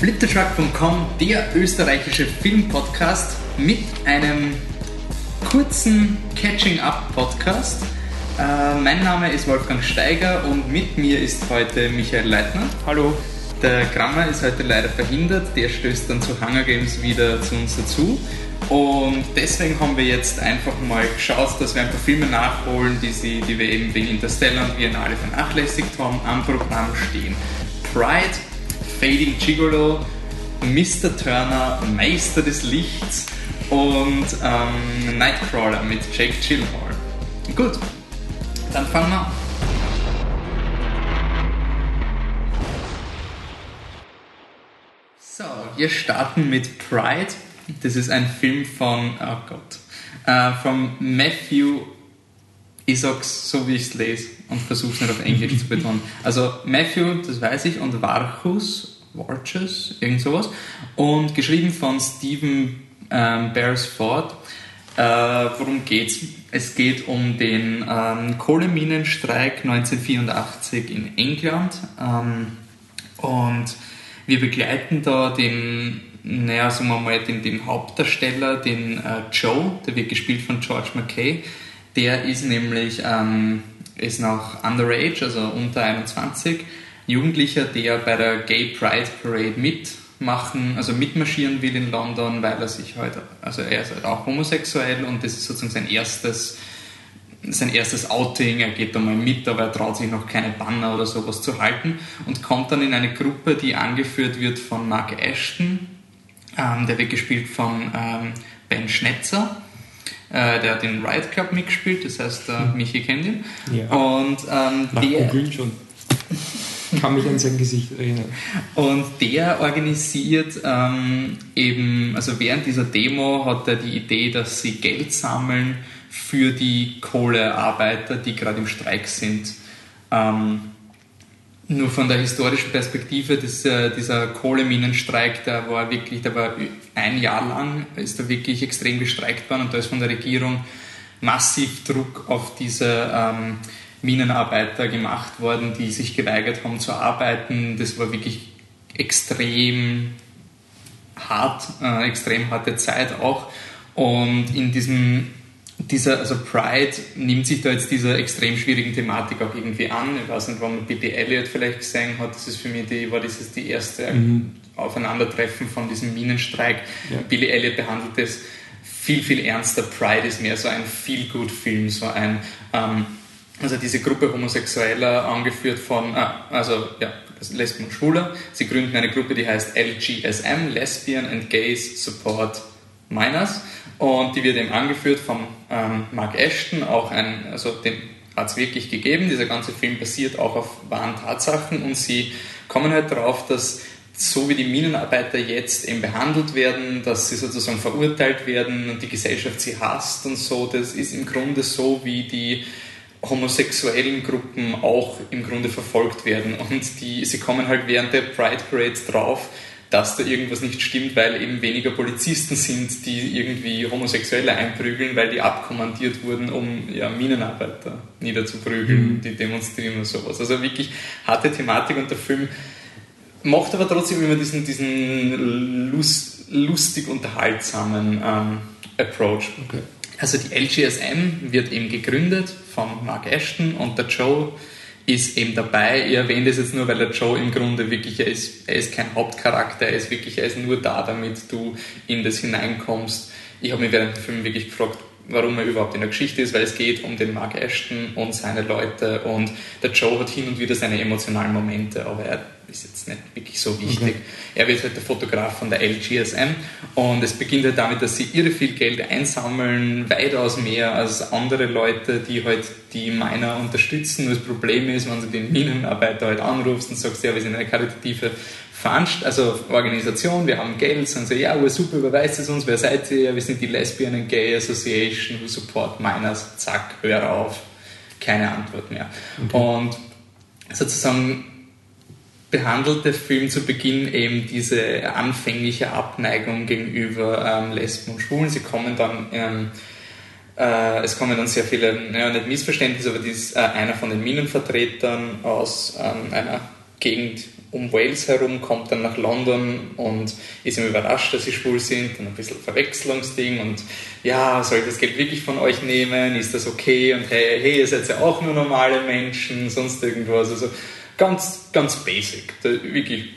Fliptetruck.com, der österreichische Filmpodcast mit einem kurzen Catching-up-Podcast. Äh, mein Name ist Wolfgang Steiger und mit mir ist heute Michael Leitner. Hallo. Der Grammer ist heute leider verhindert, der stößt dann zu Hunger Games wieder zu uns dazu. Und deswegen haben wir jetzt einfach mal geschaut, dass wir ein paar Filme nachholen, die, sie, die wir eben wegen Interstellar und Biennale vernachlässigt haben, am Programm stehen. Pride, Fading Gigolo, Mr. Turner, Meister des Lichts und ähm, Nightcrawler mit Jake Gyllenhaal. Gut, dann fangen wir an. So, wir starten mit Pride. Das ist ein Film von, oh Gott, äh, von Matthew, ich sag's so wie ich es lese und versuche es nicht auf Englisch zu betonen. Also Matthew, das weiß ich, und Varchus, Varchus, irgend sowas. Und geschrieben von Stephen ähm, Beresford. Äh, worum geht's? Es geht um den ähm, Kohleminenstreik 1984 in England. Ähm, und wir begleiten da den, naja, sagen wir mal, den, den Hauptdarsteller, den äh, Joe, der wird gespielt von George McKay. Der ist nämlich ähm, ist noch underage, also unter 21, Jugendlicher, der bei der Gay Pride Parade mitmachen, also mitmarschieren will in London, weil er sich halt, also er ist halt auch homosexuell und das ist sozusagen sein erstes sein erstes Outing, er geht da mal mit, aber er traut sich noch keine Banner oder sowas zu halten und kommt dann in eine Gruppe, die angeführt wird von Mark Ashton, ähm, der wird gespielt von ähm, Ben Schnetzer, äh, der hat den Riot Club mitgespielt, das heißt, äh, Michi kennt ihn. Ja. Und ähm, Nach der, schon. Kann mich an sein Gesicht erinnern. Und der organisiert ähm, eben, also während dieser Demo hat er die Idee, dass sie Geld sammeln für die Kohlearbeiter, die gerade im Streik sind. Ähm, nur von der historischen Perspektive, das, äh, dieser Kohleminenstreik, der war wirklich, der war ein Jahr lang, ist da wirklich extrem gestreikt worden und da ist von der Regierung massiv Druck auf diese ähm, Minenarbeiter gemacht worden, die sich geweigert haben zu arbeiten. Das war wirklich extrem hart, äh, extrem harte Zeit auch. Und in diesem dieser, also Pride nimmt sich da jetzt dieser extrem schwierigen Thematik auch irgendwie an. Ich weiß nicht, wann man Billy Elliot vielleicht gesehen hat. Das ist für mich die, war dieses die erste mhm. Aufeinandertreffen von diesem Minenstreik. Ja. Billy Elliot behandelt es viel, viel ernster. Pride ist mehr so ein Feel-Good-Film, so ein, ähm, also diese Gruppe Homosexueller, angeführt von, äh, also ja, Lesben und Schwuler. Sie gründen eine Gruppe, die heißt LGSM, Lesbian and Gays Support Minors. Und die wird eben angeführt von ähm, Mark Ashton, auch ein, also den hat es wirklich gegeben. Dieser ganze Film basiert auch auf wahren Tatsachen und sie kommen halt darauf, dass so wie die Minenarbeiter jetzt eben behandelt werden, dass sie sozusagen verurteilt werden und die Gesellschaft sie hasst und so, das ist im Grunde so, wie die homosexuellen Gruppen auch im Grunde verfolgt werden. Und die, sie kommen halt während der Pride Parade drauf, dass da irgendwas nicht stimmt, weil eben weniger Polizisten sind, die irgendwie Homosexuelle einprügeln, weil die abkommandiert wurden, um ja, Minenarbeiter niederzuprügeln, mhm. die demonstrieren und sowas. Also wirklich harte Thematik und der Film macht aber trotzdem immer diesen, diesen lust, lustig unterhaltsamen ähm, Approach. Okay. Also die LGSM wird eben gegründet von Mark Ashton und der Joe ist eben dabei. Ich erwähne das jetzt nur, weil der Joe im Grunde wirklich, er ist, er ist kein Hauptcharakter, er ist wirklich, er ist nur da, damit du in das hineinkommst. Ich habe mich während dem Film wirklich gefragt, warum er überhaupt in der Geschichte ist, weil es geht um den Mark Ashton und seine Leute und der Joe hat hin und wieder seine emotionalen Momente, aber er ist jetzt nicht wirklich so wichtig. Okay. Er wird halt der Fotograf von der LGSM und es beginnt halt damit, dass sie irre viel Geld einsammeln, weitaus mehr als andere Leute, die halt die Miner unterstützen. Nur das Problem ist, wenn du den Minenarbeiter halt anrufst und sagst, ja, wir sind eine karitative Veranst also Organisation, wir haben Geld, sagen sie, ja, super, überweist es uns, wer seid ihr? Wir sind die Lesbian and Gay Association who support minors, zack, hör auf, keine Antwort mehr. Okay. Und sozusagen behandelt der Film zu Beginn eben diese anfängliche Abneigung gegenüber ähm, Lesben und Schwulen. Sie kommen dann, ähm, äh, es kommen dann sehr viele, naja, nicht Missverständnisse, aber dies, äh, einer von den Minenvertretern aus ähm, einer Gegend um Wales herum, kommt dann nach London und ist ihm überrascht, dass sie schwul sind, dann ein bisschen Verwechslungsding und ja, soll ich das Geld wirklich von euch nehmen, ist das okay? Und hey, hey, ihr seid ja auch nur normale Menschen, sonst irgendwas, also ganz, ganz basic, wirklich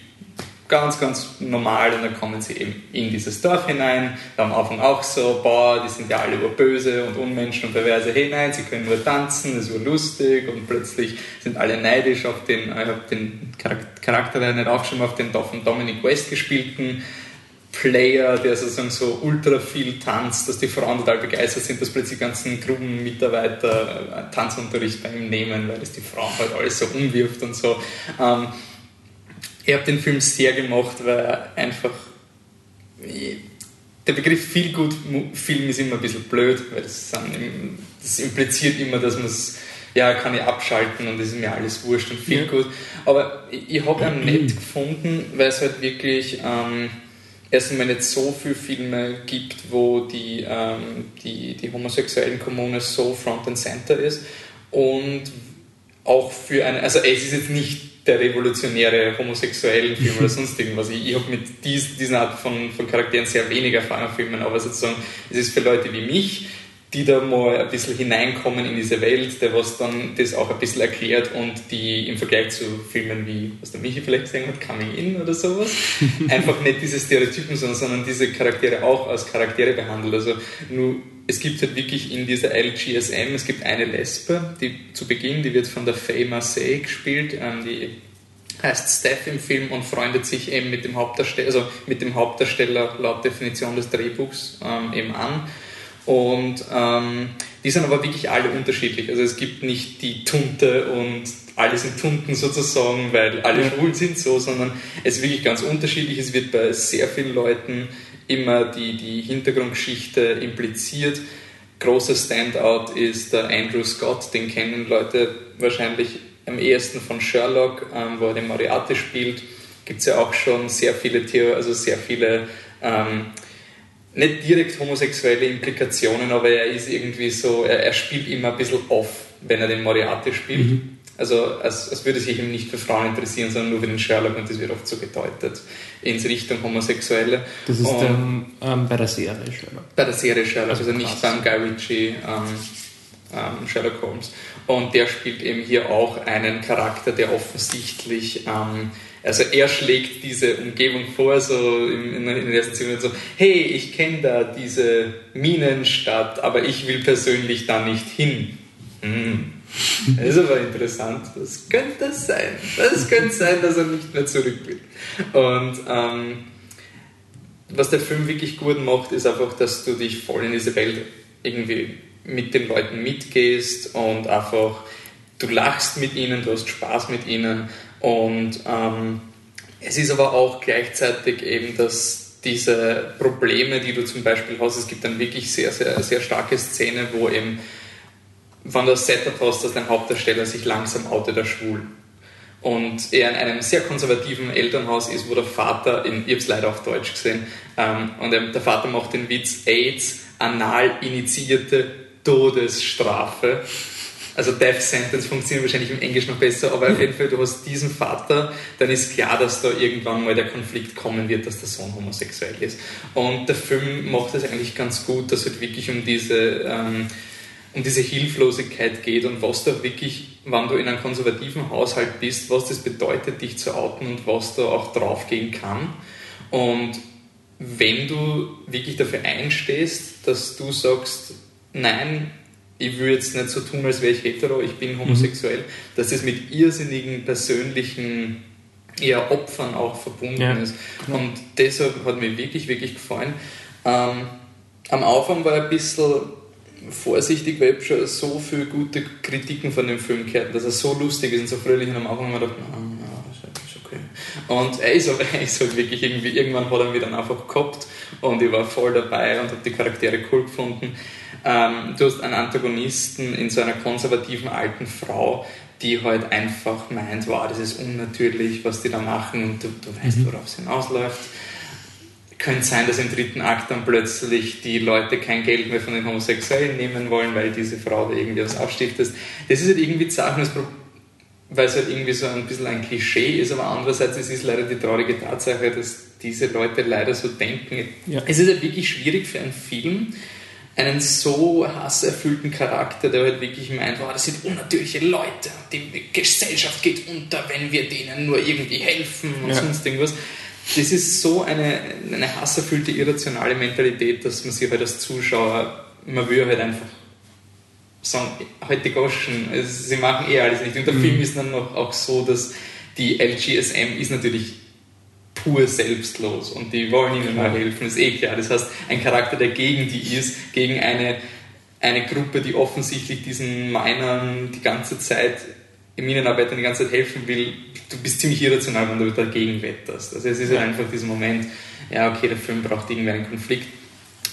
ganz, ganz normal und dann kommen sie eben in dieses Dorf hinein. Am Anfang auch so, boah, die sind ja alle böse und Unmenschen und perverse. Hey, nein, sie können nur tanzen, das ist lustig und plötzlich sind alle neidisch auf den, ich habe den Charakter der nicht aufgeschrieben, auf den Dominic West gespielten Player, der sozusagen so ultra viel tanzt, dass die Frauen total begeistert sind, dass plötzlich die ganzen Gruppenmitarbeiter äh, Tanzunterricht bei ihm nehmen, weil es die Frauen halt alles so umwirft und so. Ähm, ich habe den Film sehr gemacht, weil er einfach. Der Begriff viel gut Film ist immer ein bisschen blöd, weil das, sind, das impliziert immer, dass man es, ja, kann ich abschalten und es ist mir alles wurscht und viel ja. gut. Aber ich, ich habe ihn nett gefunden, weil es halt wirklich ähm, erstmal nicht so viele Filme gibt, wo die, ähm, die, die homosexuellen Kommune so front and center ist und auch für eine, also es ist jetzt nicht der revolutionäre homosexuellen Film oder sonst irgendwas. Ich, ich habe mit dies, diesen Art von, von Charakteren sehr wenig Erfahrung Filmen, aber sozusagen, es ist für Leute wie mich, die da mal ein bisschen hineinkommen in diese Welt, der was dann das auch ein bisschen erklärt und die im Vergleich zu Filmen wie, was der Michi vielleicht gesehen hat, Coming In oder sowas, einfach nicht diese Stereotypen, sondern, sondern diese Charaktere auch als Charaktere behandelt. Also nur, es gibt halt wirklich in dieser LGSM, es gibt eine Lesbe, die zu Beginn, die wird von der Faye Marseille gespielt, ähm, die heißt Steph im Film und freundet sich eben mit dem Hauptdarsteller, also mit dem Hauptdarsteller laut Definition des Drehbuchs ähm, eben an und ähm, die sind aber wirklich alle unterschiedlich. Also es gibt nicht die Tunte und alle sind Tunten sozusagen, weil alle schwul sind so, sondern es ist wirklich ganz unterschiedlich. Es wird bei sehr vielen Leuten immer die, die Hintergrundgeschichte impliziert. Großer Standout ist der Andrew Scott, den kennen Leute wahrscheinlich am ehesten von Sherlock, ähm, wo er den Moriarty spielt. Gibt es ja auch schon sehr viele Theo also sehr viele ähm, nicht direkt homosexuelle Implikationen, aber er ist irgendwie so, er, er spielt immer ein bisschen off, wenn er den Moriarty spielt. Mhm. Also als, als würde sich ihm nicht für Frauen interessieren, sondern nur für den Sherlock und das wird oft so gedeutet in Richtung Homosexuelle. Das ist dann ähm, bei der Serie Sherlock. Bei der Serie Sherlock, also, also nicht beim Guy Ritchie ähm, ähm, Sherlock Holmes. Und der spielt eben hier auch einen Charakter, der offensichtlich ähm, also er schlägt diese Umgebung vor, so in, in den ersten Minuten so, hey, ich kenne da diese Minenstadt, aber ich will persönlich da nicht hin. Hm. Das ist aber interessant. Was könnte das sein? Das könnte sein, dass er nicht mehr zurück will. Und ähm, was der Film wirklich gut macht, ist einfach, dass du dich voll in diese Welt irgendwie mit den Leuten mitgehst und einfach du lachst mit ihnen, du hast Spaß mit ihnen und ähm, es ist aber auch gleichzeitig eben, dass diese Probleme, die du zum Beispiel hast, es gibt dann wirklich sehr, sehr, sehr starke Szene, wo eben, wenn du das Setup hast, dass dein Hauptdarsteller sich langsam outet, der schwul. Und er in einem sehr konservativen Elternhaus ist, wo der Vater, in, ich habe leider auf Deutsch gesehen, ähm, und der Vater macht den Witz, AIDS, anal initiierte Todesstrafe. Also Death Sentence funktioniert wahrscheinlich im Englisch noch besser, aber auf jeden Fall, du hast diesen Vater, dann ist klar, dass da irgendwann mal der Konflikt kommen wird, dass der Sohn homosexuell ist. Und der Film macht es eigentlich ganz gut, dass es halt wirklich um diese, ähm, um diese Hilflosigkeit geht und was da wirklich, wenn du in einem konservativen Haushalt bist, was das bedeutet, dich zu outen und was da auch draufgehen kann. Und wenn du wirklich dafür einstehst, dass du sagst, nein, ich will jetzt nicht so tun, als wäre ich hetero, ich bin homosexuell, mhm. dass das mit irrsinnigen persönlichen eher Opfern auch verbunden ja, ist. Klar. Und deshalb hat mir wirklich, wirklich gefallen. Ähm, am Anfang war ich ein bisschen vorsichtig, weil ich schon so viele gute Kritiken von dem Film gehört dass er so lustig ist und so fröhlich und am Anfang habe ich gedacht, na, na, ist okay. Und er ist, er ist halt wirklich irgendwie, irgendwann hat er mich dann einfach gehabt und ich war voll dabei und habe die Charaktere cool gefunden. Ähm, du hast einen Antagonisten in so einer konservativen alten Frau, die halt einfach meint, wow, das ist unnatürlich, was die da machen und du, du weißt, mhm. worauf es hinausläuft. Könnte sein, dass im dritten Akt dann plötzlich die Leute kein Geld mehr von den Homosexuellen nehmen wollen, weil diese Frau da irgendwie was aufstiftet. Das ist halt irgendwie Sachen, weil es halt irgendwie so ein bisschen ein Klischee ist, aber andererseits es ist leider die traurige Tatsache, dass diese Leute leider so denken. Ja. Es ist halt wirklich schwierig für einen Film, einen so hasserfüllten Charakter, der halt wirklich meint, wow, das sind unnatürliche Leute, die Gesellschaft geht unter, wenn wir denen nur irgendwie helfen und ja. sonst irgendwas. Das ist so eine, eine hasserfüllte, irrationale Mentalität, dass man sich halt als Zuschauer, man will halt einfach sagen, halt die Goschen, also sie machen eh alles nicht. Und der mhm. Film ist dann noch auch so, dass die LGSM ist natürlich pur selbstlos und die wollen ihnen mal helfen, ist eh klar. Das heißt, ein Charakter, der gegen die ist, gegen eine, eine Gruppe, die offensichtlich diesen Minern die ganze Zeit, Minenarbeitern die ganze Zeit helfen will, du bist ziemlich irrational, wenn du dagegen wetterst. Also es ist ja. halt einfach dieser Moment, ja okay, der Film braucht irgendwie einen Konflikt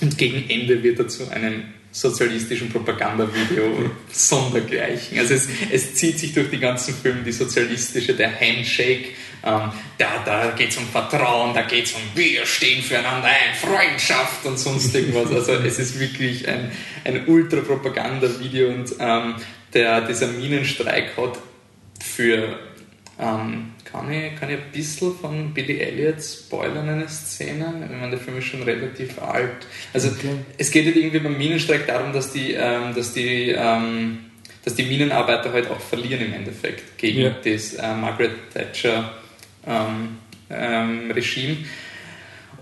und gegen Ende wird er zu einem sozialistischen Propagandavideo sondergleichen. Also es, es, zieht sich durch die ganzen Filme, die sozialistische, der Handshake, ähm, da, da geht es um Vertrauen, da geht es um wir stehen füreinander ein, Freundschaft und sonst irgendwas. Also es ist wirklich ein, ein Ultra-Propaganda-Video und ähm, der, dieser Minenstreik hat für ähm, kann ich, kann ich ein bisschen von Billy Elliot spoilern, eine Szene? Ich meine, der Film ist schon relativ alt. Also, okay. es geht halt irgendwie beim Minenstreik darum, dass die, ähm, dass die, ähm, dass die Minenarbeiter halt auch verlieren im Endeffekt gegen ja. das äh, Margaret Thatcher ähm, ähm Regime.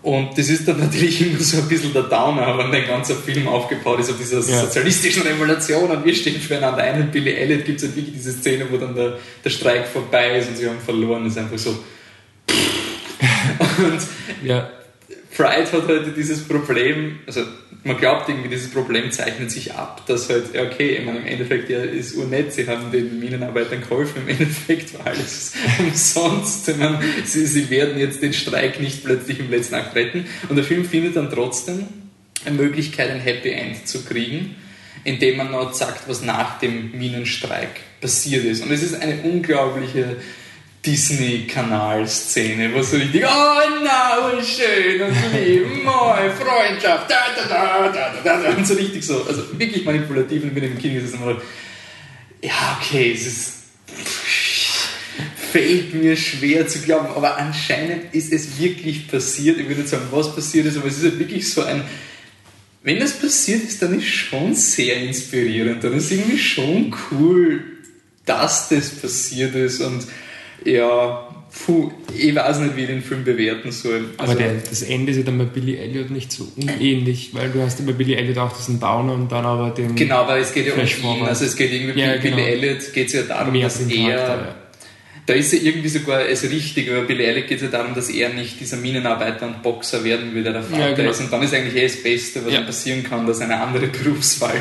Und das ist dann natürlich immer so ein bisschen der Downer, wenn der ganze Film aufgebaut ist auf dieser ja. sozialistischen Revolution und wir stehen füreinander ein. Und Billy Elliot gibt es halt wirklich diese Szene, wo dann der, der Streik vorbei ist und sie haben verloren. Das ist einfach so. und ja. Pride hat halt dieses Problem, also man glaubt irgendwie, dieses Problem zeichnet sich ab, dass halt, okay, ich meine, im Endeffekt ja, ist unnett, sie haben den Minenarbeitern geholfen, im Endeffekt war alles umsonst. Meine, sie, sie werden jetzt den Streik nicht plötzlich im letzten Akt retten. Und der Film findet dann trotzdem eine Möglichkeit, ein Happy End zu kriegen, indem man noch sagt, was nach dem Minenstreik passiert ist. Und es ist eine unglaubliche Disney-Kanal-Szene, wo so richtig, oh na, schön und lieb, moi, Freundschaft, da, da, da, da, da, da, und so richtig so, also wirklich manipulativ und bin im Kino gesessen und ja, okay, es ist, fällt mir schwer zu glauben, aber anscheinend ist es wirklich passiert, ich würde nicht sagen, was passiert ist, aber es ist halt wirklich so ein, wenn das passiert ist, dann ist schon sehr inspirierend, dann ist irgendwie schon cool, dass das passiert ist und ja, puh, ich weiß nicht, wie ich den Film bewerten soll. Also, Aber der, das Ende ist ja dann bei Billy Elliot nicht so unähnlich, weil du hast ja bei Billy Elliot auch diesen Downer und dann aber den. Genau, weil es geht ja um ihn. Also es geht irgendwie ja, bei Billy genau. Elliot geht es ja darum, Mehr dass er. Ja. Da ist ja irgendwie sogar es richtig, aber Billy Elliot geht es ja darum, dass er nicht dieser Minenarbeiter und Boxer werden will, der der Vater ja, genau. ist. Und dann ist eigentlich eh das Beste, was ja. passieren kann, dass eine andere Berufswahl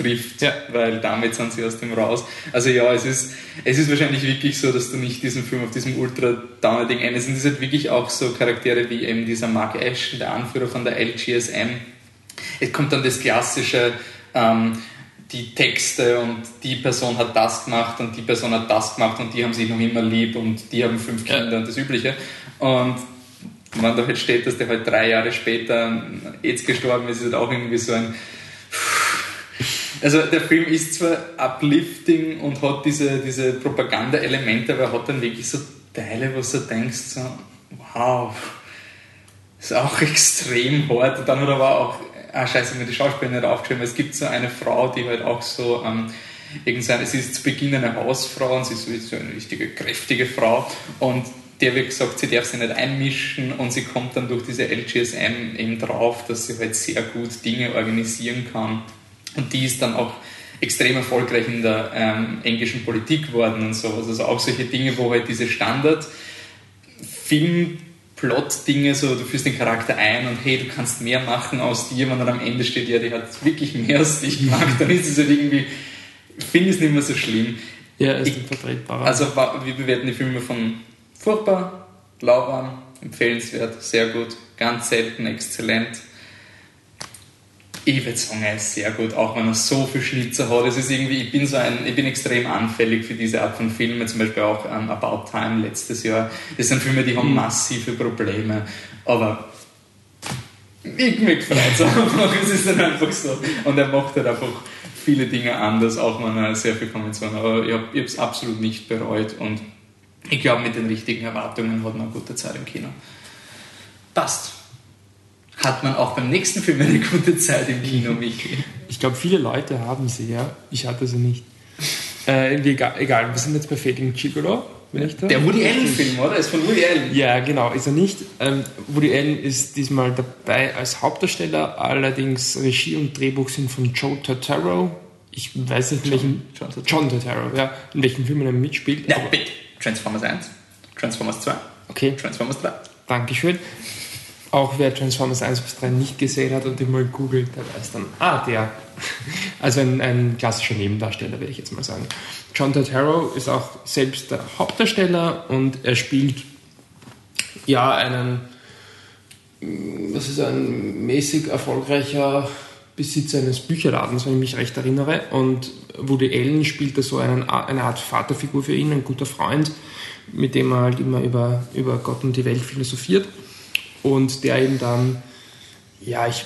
trifft, ja. weil damit sind sie aus dem raus. Also ja, es ist, es ist wahrscheinlich wirklich so, dass du nicht diesen Film auf diesem ultra-downer-Ding endest. Und es sind wirklich auch so Charaktere wie eben dieser Mark Ashton, der Anführer von der LGSM. Es kommt dann das klassische, ähm, die Texte und die Person hat das gemacht und die Person hat das gemacht und die haben sich noch immer lieb und die haben fünf Kinder ja. und das Übliche. Und wenn da halt steht, dass der halt drei Jahre später jetzt gestorben ist, ist halt auch irgendwie so ein also der Film ist zwar uplifting und hat diese, diese Propaganda-Elemente, aber er hat dann wirklich so Teile, wo du denkst, so, wow, ist auch extrem hart. Und dann hat er aber auch, ah scheiße, mir die Schauspielerin nicht aufgeschrieben, es gibt so eine Frau, die halt auch so, ähm, irgendeine, sie ist zu Beginn eine Hausfrau und sie ist so eine richtige, kräftige Frau und der wird gesagt, sie darf sich nicht einmischen und sie kommt dann durch diese LGSM eben drauf, dass sie halt sehr gut Dinge organisieren kann und die ist dann auch extrem erfolgreich in der ähm, englischen Politik geworden und sowas. Also auch solche Dinge, wo halt diese Standard Film Plot-Dinge, so du führst den Charakter ein und hey, du kannst mehr machen aus dir, wenn dann am Ende steht, ja, die hat wirklich mehr aus dich gemacht, dann ist es halt irgendwie, finde ich es nicht mehr so schlimm. Ja, ist ich, vertretbar. Also wir bewerten die Filme von furchtbar, lauwarm, empfehlenswert, sehr gut, ganz selten, exzellent ich würde sagen, er ist sehr gut, auch wenn er so viel Schnitzer hat. Es ist irgendwie, ich bin so ein, ich bin extrem anfällig für diese Art von Filmen, zum Beispiel auch um, About Time letztes Jahr. Das sind Filme, die haben mhm. massive Probleme, aber ich mich freut es einfach, es ist dann einfach so. Und er macht halt einfach viele Dinge anders, auch wenn er sehr viel Konvention aber ich habe es absolut nicht bereut und ich glaube, mit den richtigen Erwartungen hat man eine gute Zeit im Kino. Passt. Hat man auch beim nächsten Film eine gute Zeit im Kino, Michi? Ich glaube, viele Leute haben sie, ja. Ich hatte sie nicht. Äh, egal, egal, wir sind jetzt bei Fading Gigolo. Bin ich da? Der Woody Allen-Film, oder? Ist von Woody Allen. Ja, genau, ist er nicht. Ähm, Woody Allen ist diesmal dabei als Hauptdarsteller, allerdings Regie und Drehbuch sind von Joe Turturro. Ich weiß nicht, in welchem. John, John Turturro, ja. In welchem Film er mitspielt. Ja, bitte. Transformers 1, Transformers 2, okay. Transformers 3. Dankeschön. Auch wer Transformers 1 bis 3 nicht gesehen hat und mal googelt, der weiß dann, ah, der. Also ein, ein klassischer Nebendarsteller, würde ich jetzt mal sagen. John Turturro ist auch selbst der Hauptdarsteller und er spielt ja einen, was ist ein mäßig erfolgreicher Besitzer eines Bücherladens, wenn ich mich recht erinnere. Und Woody Allen spielt da so einen, eine Art Vaterfigur für ihn, ein guter Freund, mit dem er halt immer über, über Gott und die Welt philosophiert. Und der eben dann, ja, ich,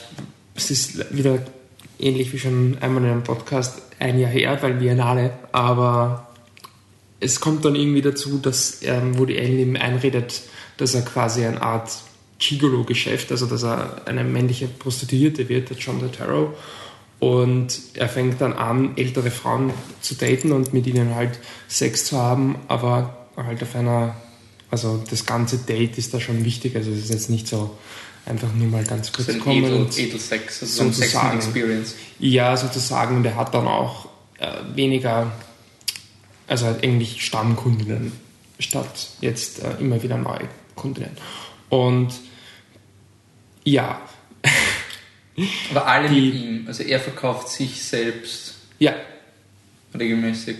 es ist wieder ähnlich wie schon einmal in einem Podcast, ein Jahr her, weil Biennale, aber es kommt dann irgendwie dazu, dass ähm, Woody Allen ihm einredet, dass er quasi eine Art Gigolo-Geschäft, also dass er eine männliche Prostituierte wird, der John Turturro. Und er fängt dann an, ältere Frauen zu daten und mit ihnen halt Sex zu haben, aber halt auf einer, also das ganze Date ist da schon wichtig, also es ist jetzt nicht so einfach nur mal ganz kurz so kommen Edel, und Edelsex, also sozusagen, Experience. Ja, sozusagen, und er hat dann auch äh, weniger, also halt eigentlich Stammkundinnen statt jetzt äh, immer wieder neue Kundinnen. Und ja. Aber alle die, mit ihm, also er verkauft sich selbst. Ja. Regelmäßig.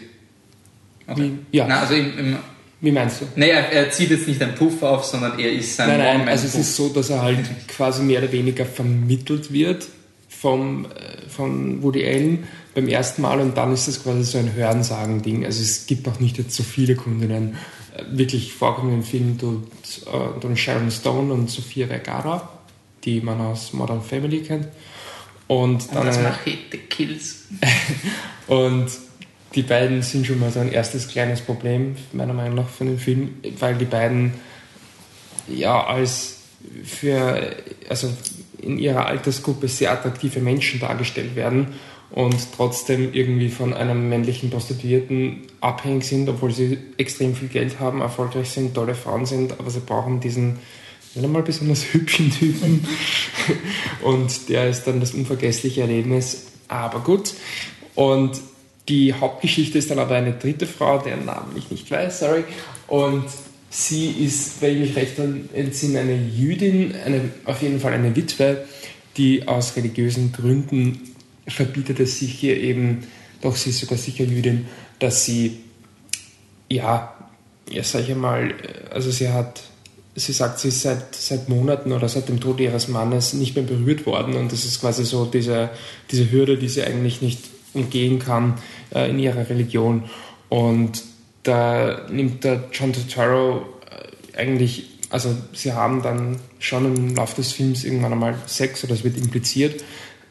Okay. Ja. Na, also im, im wie meinst du? Naja, er zieht jetzt nicht einen Puff auf, sondern er ist sein Nein, nein, also es ist so, dass er halt quasi mehr oder weniger vermittelt wird vom, äh, von Woody Allen beim ersten Mal und dann ist das quasi so ein Hörensagen-Ding. Also es gibt auch nicht jetzt so viele Kundinnen. Äh, wirklich vorkommenden Film tut, äh, Sharon Stone und Sophia Vergara, die man aus Modern Family kennt. Und dann. Und das Machete Kills. und die beiden sind schon mal so ein erstes kleines Problem, meiner Meinung nach, für den Film, weil die beiden ja als für, also in ihrer Altersgruppe sehr attraktive Menschen dargestellt werden und trotzdem irgendwie von einem männlichen Prostituierten abhängig sind, obwohl sie extrem viel Geld haben, erfolgreich sind, tolle Frauen sind, aber sie brauchen diesen nicht einmal besonders hübschen Typen und der ist dann das unvergessliche Erlebnis. Aber gut. Und die Hauptgeschichte ist dann aber eine dritte Frau, deren Namen ich nicht weiß, sorry. Und sie ist, wenn ich mich recht entsinne, eine Jüdin, eine, auf jeden Fall eine Witwe, die aus religiösen Gründen verbietet es sich hier eben, doch sie ist sogar sicher Jüdin, dass sie, ja, ja, sag ich mal, also sie hat, sie sagt, sie ist seit, seit Monaten oder seit dem Tod ihres Mannes nicht mehr berührt worden und das ist quasi so diese, diese Hürde, die sie eigentlich nicht umgehen kann äh, in ihrer Religion. Und da nimmt der John Turturro äh, eigentlich, also sie haben dann schon im Laufe des Films irgendwann einmal Sex oder es wird impliziert,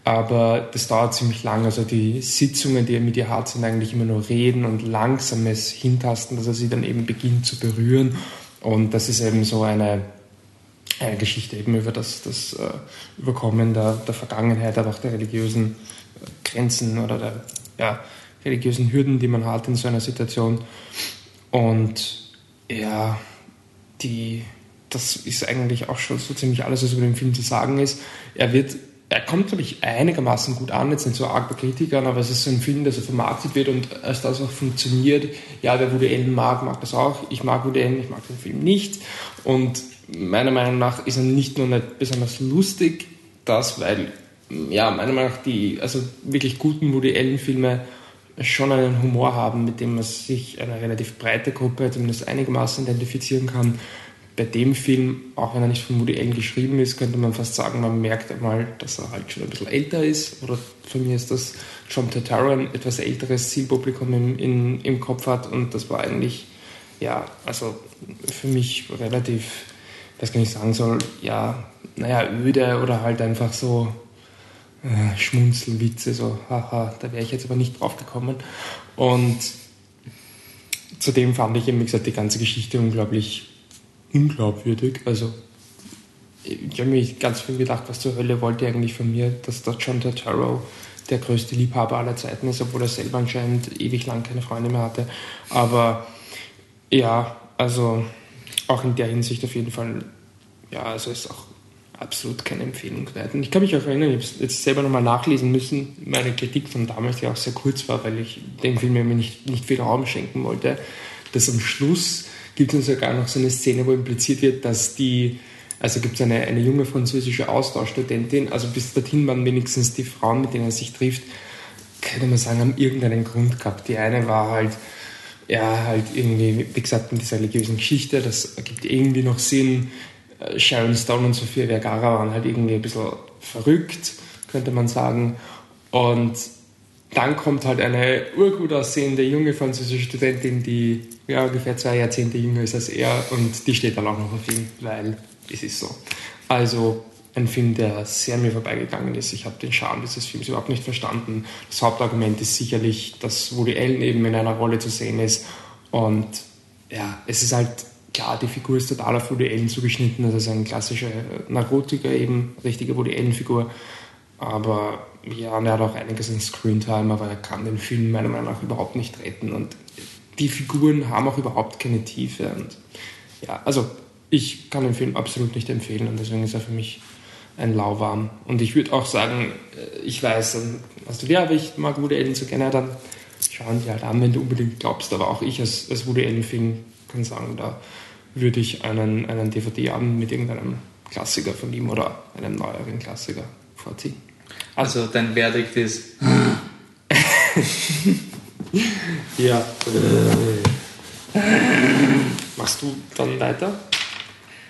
aber das dauert ziemlich lang. Also die Sitzungen, die er mit ihr hat, sind eigentlich immer nur Reden und langsames Hintasten, dass er sie dann eben beginnt zu berühren. Und das ist eben so eine, eine Geschichte eben über das, das äh, Überkommen der, der Vergangenheit, aber auch der religiösen Grenzen oder der ja, religiösen Hürden, die man hat in so einer Situation. Und ja, die, das ist eigentlich auch schon so ziemlich alles, was über den Film zu sagen ist. Er wird, er kommt, glaube ich, einigermaßen gut an, jetzt nicht so arg bei Kritikern, aber es ist so ein Film, der so vermarktet wird und als das auch funktioniert. Ja, wer Woody Allen mag, mag das auch. Ich mag Woody Allen, ich mag den Film nicht. Und meiner Meinung nach ist er nicht nur nicht besonders lustig, das, weil ja, meiner Meinung nach die also wirklich guten Woody Allen-Filme schon einen Humor haben, mit dem man sich eine relativ breite Gruppe zumindest einigermaßen identifizieren kann. Bei dem Film, auch wenn er nicht von Woody Allen geschrieben ist, könnte man fast sagen, man merkt einmal, dass er halt schon ein bisschen älter ist. Oder für mich ist das John Turturro ein etwas älteres Zielpublikum im, in, im Kopf hat. Und das war eigentlich, ja, also für mich relativ, was kann ich sagen soll, ja, naja, öde oder halt einfach so äh, Schmunzelwitze, so, haha, da wäre ich jetzt aber nicht drauf gekommen. Und zudem fand ich eben, wie gesagt, die ganze Geschichte unglaublich unglaubwürdig. Also, ich habe mir ganz viel gedacht, was zur Hölle wollte eigentlich von mir, dass der John Turturro der größte Liebhaber aller Zeiten ist, obwohl er selber anscheinend ewig lang keine Freunde mehr hatte. Aber ja, also auch in der Hinsicht auf jeden Fall, ja, also ist auch absolut keine Empfehlung. Und ich kann mich auch erinnern, ich habe jetzt selber nochmal nachlesen müssen, meine Kritik von damals, die auch sehr kurz war, weil ich dem Film mir nicht, nicht viel Raum schenken wollte, dass am Schluss gibt es sogar noch so eine Szene, wo impliziert wird, dass die, also gibt es eine, eine junge französische Austauschstudentin, also bis dorthin waren wenigstens die Frauen, mit denen er sich trifft, könnte man sagen, haben irgendeinen Grund gehabt. Die eine war halt, ja, halt irgendwie, wie gesagt, in dieser religiösen Geschichte, das ergibt irgendwie noch Sinn. Äh, Sharon Stone und Sofia Vergara waren halt irgendwie ein bisschen verrückt, könnte man sagen. Und dann kommt halt eine urgut aussehende junge französische Studentin, die ja, ungefähr zwei Jahrzehnte jünger ist als er und die steht dann auch noch auf ihm, weil es ist so. Also ein Film, der sehr mir vorbeigegangen ist. Ich habe den Charme dieses Films überhaupt nicht verstanden. Das Hauptargument ist sicherlich, dass Woody Allen eben in einer Rolle zu sehen ist. Und ja, es ist halt klar, die Figur ist total auf Woody Allen zugeschnitten. Das ist ein klassischer Narkotiker, eben richtige Woody Allen-Figur. Aber ja, und er hat auch einiges an Screentime, aber er kann den Film meiner Meinung nach überhaupt nicht retten. Und die Figuren haben auch überhaupt keine Tiefe. Und ja, also ich kann den Film absolut nicht empfehlen und deswegen ist er für mich ein Lauwarm. Und ich würde auch sagen, äh, ich weiß, was du ja, aber ich mag Woody Allen so gerne, dann schauen die halt an, wenn du unbedingt glaubst. Aber auch ich als, als Woody Allen-Film kann sagen, da würde ich einen, einen DVD an mit irgendeinem Klassiker von ihm oder einem neueren Klassiker vorziehen. Also dein Verdikt ist. ja. Machst du dann weiter?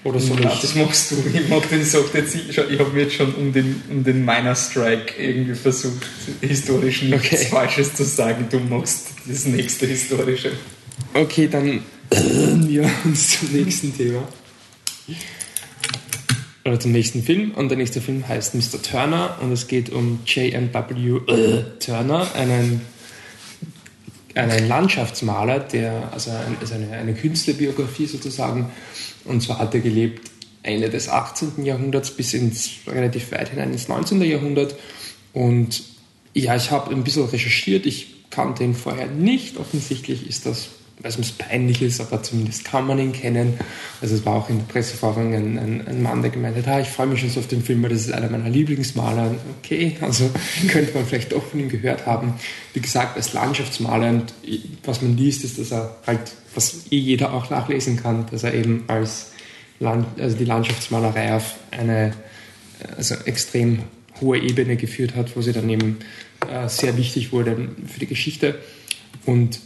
Oder so ja, das machst du. Ich mag den jetzt Ich habe mir jetzt schon um den, um den Miner Strike irgendwie versucht, historisch nichts okay. Falsches zu sagen. Du machst das nächste historische. Okay, dann wir uns zum nächsten Thema. Oder zum nächsten Film. Und der nächste Film heißt Mr. Turner und es geht um J.M.W. Turner, einen, einen Landschaftsmaler, der, also, ein, also eine, eine Künstlerbiografie sozusagen, und zwar hat er gelebt Ende des 18. Jahrhunderts bis ins relativ weit hinein ins 19. Jahrhundert. Und ja, ich habe ein bisschen recherchiert. Ich kannte ihn vorher nicht. Offensichtlich ist das, weil es peinlich ist, aber zumindest kann man ihn kennen. Also es war auch in der Pressevorführung ein, ein, ein, Mann, der gemeint hat, ah, ich freue mich schon so auf den Film, weil das ist einer meiner Lieblingsmaler. Okay, also könnte man vielleicht doch von ihm gehört haben. Wie gesagt, als Landschaftsmaler und was man liest, ist, dass er halt was eh jeder auch nachlesen kann, dass er eben als Land, also die Landschaftsmalerei auf eine also extrem hohe Ebene geführt hat, wo sie dann eben äh, sehr wichtig wurde für die Geschichte. Und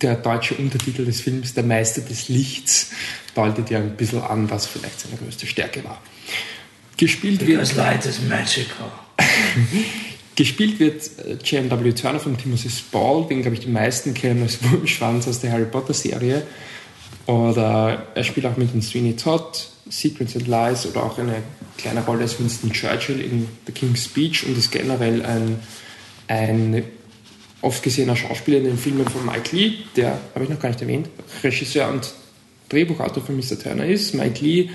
der deutsche Untertitel des Films, Der Meister des Lichts, deutet ja ein bisschen an, was vielleicht seine größte Stärke war. Gespielt Because wird. Light is magical. Gespielt wird äh, J.M.W. Turner von Timothy Spall, den, glaube ich, die meisten kennen als Wurmschwanz aus der Harry Potter-Serie. Oder er spielt auch mit in Sweeney Todd, Secrets and Lies oder auch eine kleine Rolle als Winston Churchill in The King's Speech und ist generell ein, ein oft gesehener Schauspieler in den Filmen von Mike Lee, der, habe ich noch gar nicht erwähnt, Regisseur und Drehbuchautor von Mr. Turner ist. Mike Lee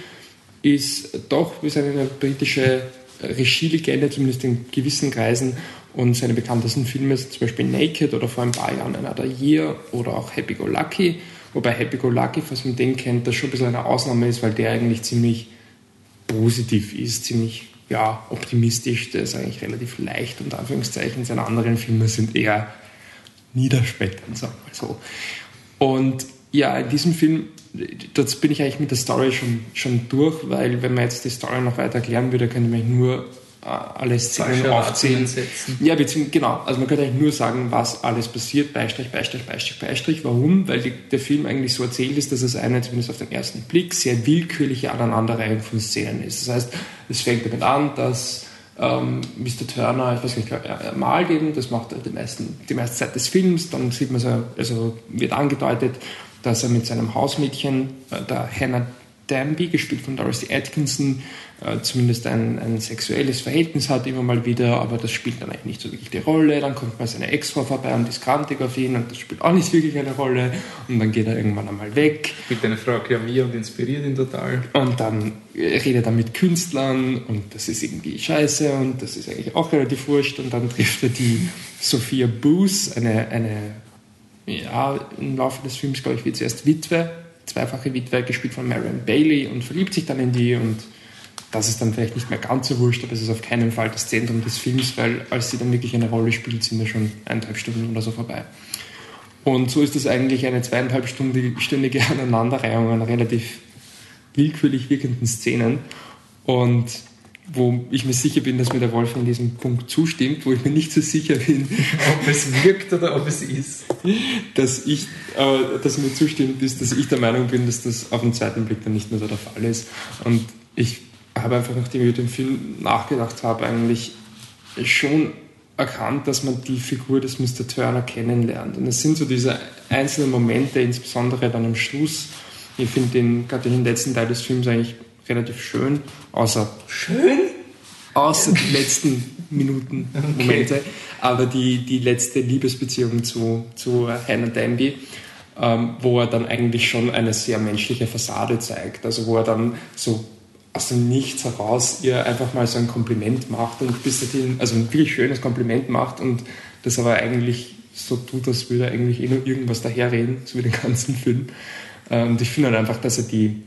ist doch, wie eine britische Regielegende, zumindest in gewissen Kreisen. Und seine bekanntesten Filme sind zum Beispiel Naked oder vor ein paar Jahren Another Year oder auch Happy Go Lucky. Wobei Happy Go Lucky, falls man den kennt, das schon ein bisschen eine Ausnahme ist, weil der eigentlich ziemlich positiv ist, ziemlich ja, optimistisch. Der ist eigentlich relativ leicht, unter Anführungszeichen. Seine anderen Filme sind eher niederschmetternd, sagen wir mal so. Und ja, in diesem Film dort bin ich eigentlich mit der Story schon, schon durch, weil wenn man jetzt die Story noch weiter erklären würde, könnte man nur alle Szenen aufzählen. Ja, beziehungsweise, genau. Also man könnte eigentlich nur sagen, was alles passiert, Beistrich, Beistrich, Beistrich, Beistrich. Warum? Weil die, der Film eigentlich so erzählt ist, dass es eine, zumindest auf den ersten Blick, sehr willkürliche Aneinanderreihung von Szenen ist. Das heißt, es fängt damit an, dass ähm, Mr. Turner, ich weiß nicht, er malt eben, das macht er die, meisten, die meiste Zeit des Films, dann sieht man so, also wird angedeutet, dass er mit seinem Hausmädchen, äh, der Hannah Danby, gespielt von Dorothy Atkinson, äh, zumindest ein, ein sexuelles Verhältnis hat immer mal wieder, aber das spielt dann eigentlich nicht so wirklich die Rolle. Dann kommt mal seine Ex-Frau vorbei und ist krantig auf ihn und das spielt auch nicht wirklich eine Rolle. Und dann geht er irgendwann einmal weg. Spielt eine Frau Klavier und inspiriert ihn total. Und dann redet er mit Künstlern und das ist irgendwie scheiße und das ist eigentlich auch relativ wurscht. Und dann trifft er die Sophia Booth, eine, eine ja, im Laufe des Films, glaube ich, wird sie erst Witwe zweifache Witwe, gespielt von Marion Bailey und verliebt sich dann in die und das ist dann vielleicht nicht mehr ganz so wurscht, aber es ist auf keinen Fall das Zentrum des Films, weil als sie dann wirklich eine Rolle spielt, sind wir schon eineinhalb Stunden oder so vorbei. Und so ist das eigentlich eine zweieinhalbstündige Aneinanderreihung an relativ willkürlich wirkenden Szenen. Und wo ich mir sicher bin, dass mir der Wolf in diesem Punkt zustimmt, wo ich mir nicht so sicher bin, ob es wirkt oder ob es ist. Dass ich, äh, dass mir zustimmt, ist, dass ich der Meinung bin, dass das auf den zweiten Blick dann nicht mehr so der Fall ist. Und ich habe einfach, nachdem ich über den Film nachgedacht habe, eigentlich schon erkannt, dass man die Figur des Mr. Turner kennenlernt. Und es sind so diese einzelnen Momente, insbesondere dann am Schluss. Ich finde den, gerade den letzten Teil des Films eigentlich relativ schön, außer schön? Außer die letzten Minuten, okay. Momente, aber die, die letzte Liebesbeziehung zu, zu Hannah Danby, ähm, wo er dann eigentlich schon eine sehr menschliche Fassade zeigt, also wo er dann so aus dem Nichts heraus ihr einfach mal so ein Kompliment macht und bis dahin, also ein wirklich schönes Kompliment macht und das aber eigentlich so tut, als würde er eigentlich eh nur irgendwas daherreden, so wie den ganzen Film. Ähm, und ich finde halt einfach, dass er die,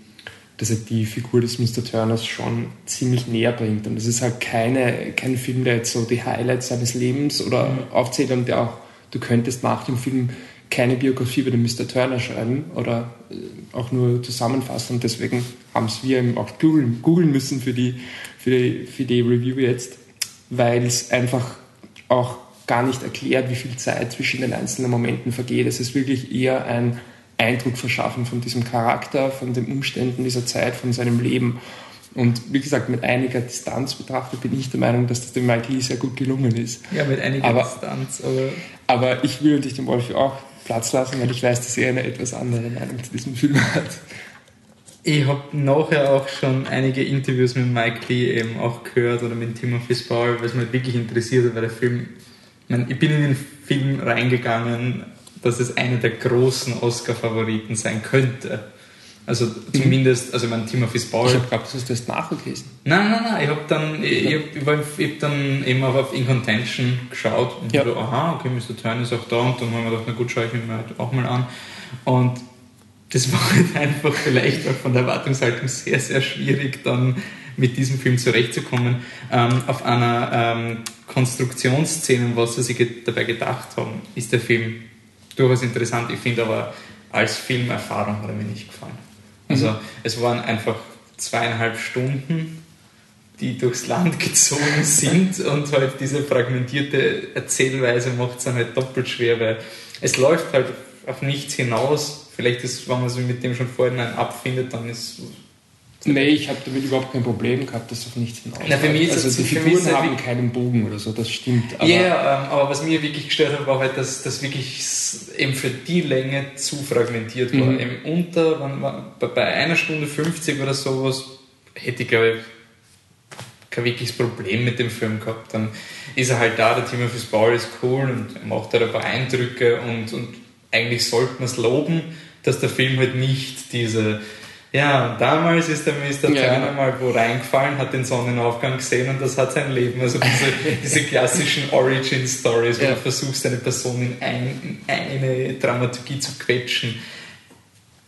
dass er die Figur des Mr. Turners schon ziemlich näher bringt. Und es ist halt keine, kein Film, der jetzt so die Highlights seines Lebens oder mhm. aufzählt und der auch, du könntest nach dem Film keine Biografie über den Mr. Turner schreiben oder äh, auch nur zusammenfassen. Und deswegen haben es wir auch googeln, googeln müssen für die, für, die, für die Review jetzt, weil es einfach auch gar nicht erklärt, wie viel Zeit zwischen den einzelnen Momenten vergeht. Es ist wirklich eher ein Eindruck verschaffen von diesem Charakter, von den Umständen dieser Zeit, von seinem Leben. Und wie gesagt, mit einiger Distanz betrachtet bin ich der Meinung, dass das dem Mike Lee sehr gut gelungen ist. Ja, mit einiger aber, Distanz. Aber, aber ich will natürlich dem Wolf auch Platz lassen, weil ich weiß, dass er eine etwas andere Meinung zu diesem Film hat. Ich habe nachher auch schon einige Interviews mit Mike Lee eben auch gehört oder mit Timothy Spall, was mich wirklich interessiert hat, weil der Film, ich, meine, ich bin in den Film reingegangen dass es einer der großen Oscar-Favoriten sein könnte. Also mhm. zumindest, also mein Timothy Spall. Ich habe geglaubt, du hast das nachgelesen. Nein, nein, nein, ich habe dann, ich, ich, hab, ich hab dann eben auch auf In Contention geschaut und ja. so, aha, okay, Mr. Turner ist auch da und dann haben wir gedacht, na gut, schaue ich ihn mir halt auch mal an. Und das war halt einfach vielleicht auch von der Erwartungshaltung sehr, sehr schwierig, dann mit diesem Film zurechtzukommen. Ähm, auf einer ähm, Konstruktionsszene, was sie sich dabei gedacht haben, ist der Film durchaus interessant. Ich finde aber, als Filmerfahrung hat er mir nicht gefallen. Also mhm. es waren einfach zweieinhalb Stunden, die durchs Land gezogen sind und halt diese fragmentierte Erzählweise macht es dann halt doppelt schwer, weil es läuft halt auf nichts hinaus. Vielleicht ist, wenn man sich mit dem schon vorhin abfindet, dann ist Nee, ich habe damit überhaupt kein Problem gehabt, dass auf nichts hinaus. Na, für mich also die Figuren haben keinen Bogen oder so, das stimmt. Ja, yeah, ähm, aber was mir wirklich gestört hat, war halt, dass das wirklich eben für die Länge zu fragmentiert war. Mhm. Eben unter, wenn, bei einer Stunde 50 oder sowas, hätte ich glaube ich kein wirkliches Problem mit dem Film gehabt. Dann ist er halt da, der Timothy Spall ist cool und er macht halt ein paar Eindrücke und, und eigentlich sollte man es loben, dass der Film halt nicht diese ja, damals ist der Mr. Ja. Turner mal wo reingefallen, hat den Sonnenaufgang gesehen und das hat sein Leben. Also diese, diese klassischen Origin-Stories, wo ja. du versuchst, eine Person in, ein, in eine Dramaturgie zu quetschen.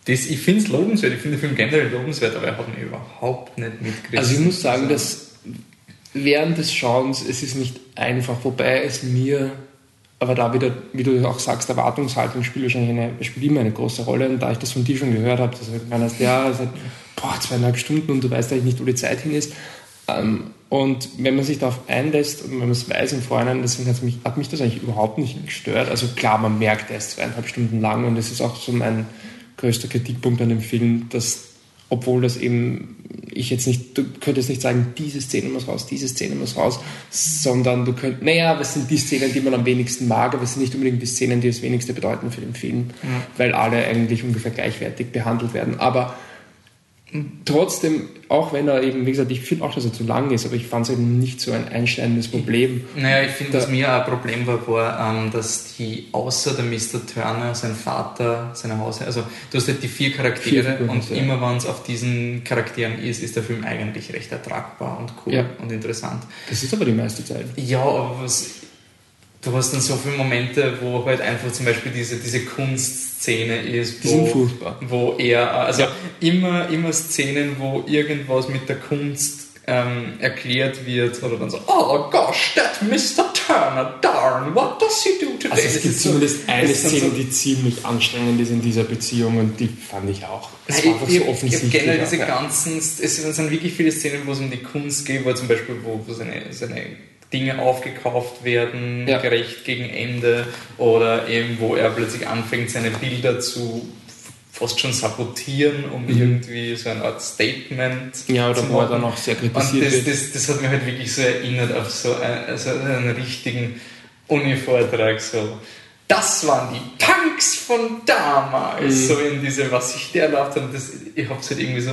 Das, ich finde es lobenswert, ich finde den Film generell lobenswert, aber er hat mich überhaupt nicht mitgerissen. Also ich muss sagen, dass während des Schauens, es ist nicht einfach, wobei es mir aber da wieder, wie du auch sagst, Erwartungshaltung spielt wahrscheinlich eine, spielt immer eine große Rolle. Und da ich das von dir schon gehört habe, dass du meinst, ja, seit boah, zweieinhalb Stunden und du weißt eigentlich nicht, wo die Zeit hin ist. Ähm, und wenn man sich darauf einlässt und wenn man es weiß im Vorhinein, deswegen hat mich, hat mich das eigentlich überhaupt nicht gestört. Also klar, man merkt, er ist zweieinhalb Stunden lang und das ist auch so mein größter Kritikpunkt an dem Film, dass obwohl das eben, ich jetzt nicht, du könntest nicht sagen, diese Szene muss raus, diese Szene muss raus, sondern du könntest, naja, was sind die Szenen, die man am wenigsten mag, aber es sind nicht unbedingt die Szenen, die das wenigste bedeuten für den Film, ja. weil alle eigentlich ungefähr gleichwertig behandelt werden. Aber trotzdem, auch wenn er eben, wie gesagt, ich finde auch, dass er zu lang ist, aber ich fand es eben nicht so ein einschneidendes Problem. Naja, ich finde, was mir ein Problem war, war, ähm, dass die, außer der Mr. Turner, sein Vater, seine Haus, also du hast halt die vier Charaktere Vier und ja. immer wenn es auf diesen Charakteren ist, ist der Film eigentlich recht ertragbar und cool Ja. und interessant. Das ist aber die meiste Zeit. Ja, aber was, du hast dann so viele Momente, wo halt einfach zum Beispiel diese, diese Kunstszene ist, wo, furchtbar. wo er, also Ja. immer, immer Szenen, wo irgendwas mit der Kunst ähm, erklärt wird oder dann so, oh gosh, that Mr. Turner, darn, what does he do today? Also es gibt ist so- zumindest eine Szene, so- die ziemlich anstrengend ist in dieser Beziehung und die fand ich auch. Es war einfach ich, so ich, ich offensichtlich. generell diese ja. ganzen, es sind wirklich viele Szenen, wo es um die Kunst geht, wo zum Beispiel wo, wo seine, seine Dinge aufgekauft werden, Ja. gerecht gegen Ende, oder eben wo er plötzlich anfängt, seine Bilder zu fast schon sabotieren, um Mhm. irgendwie so eine Art Statement Ja, oder zu wo er machen. dann auch sehr Und kritisiert das, wird. das, das hat mich halt wirklich so erinnert auf so einen, also einen richtigen Uni-Vortrag. So. Das waren die Punks von damals, Mhm. so in diese, was sich der erlaubt hat. Und Das, ich hab's halt irgendwie so.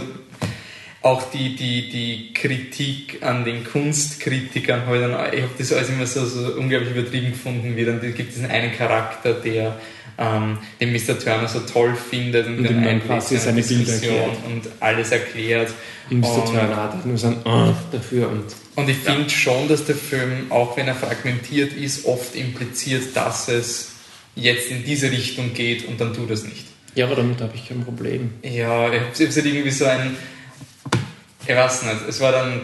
Auch die, die, die Kritik an den Kunstkritikern, halt dann, ich habe das alles immer so, so unglaublich übertrieben gefunden, wie dann es gibt diesen einen Charakter, der ähm, den Mr. Turner so toll findet und, Und dann quasi in eine seine Diskussion und alles erklärt. Und Mr. Turner hat halt nur so ein Ah dafür und und ich finde schon, dass der Film, auch wenn er fragmentiert ist, oft impliziert, dass es jetzt in diese Richtung geht und dann tut es nicht. ja, aber damit habe ich kein Problem. Ja, ich habe halt irgendwie so ein. Ich weiß nicht, es war dann.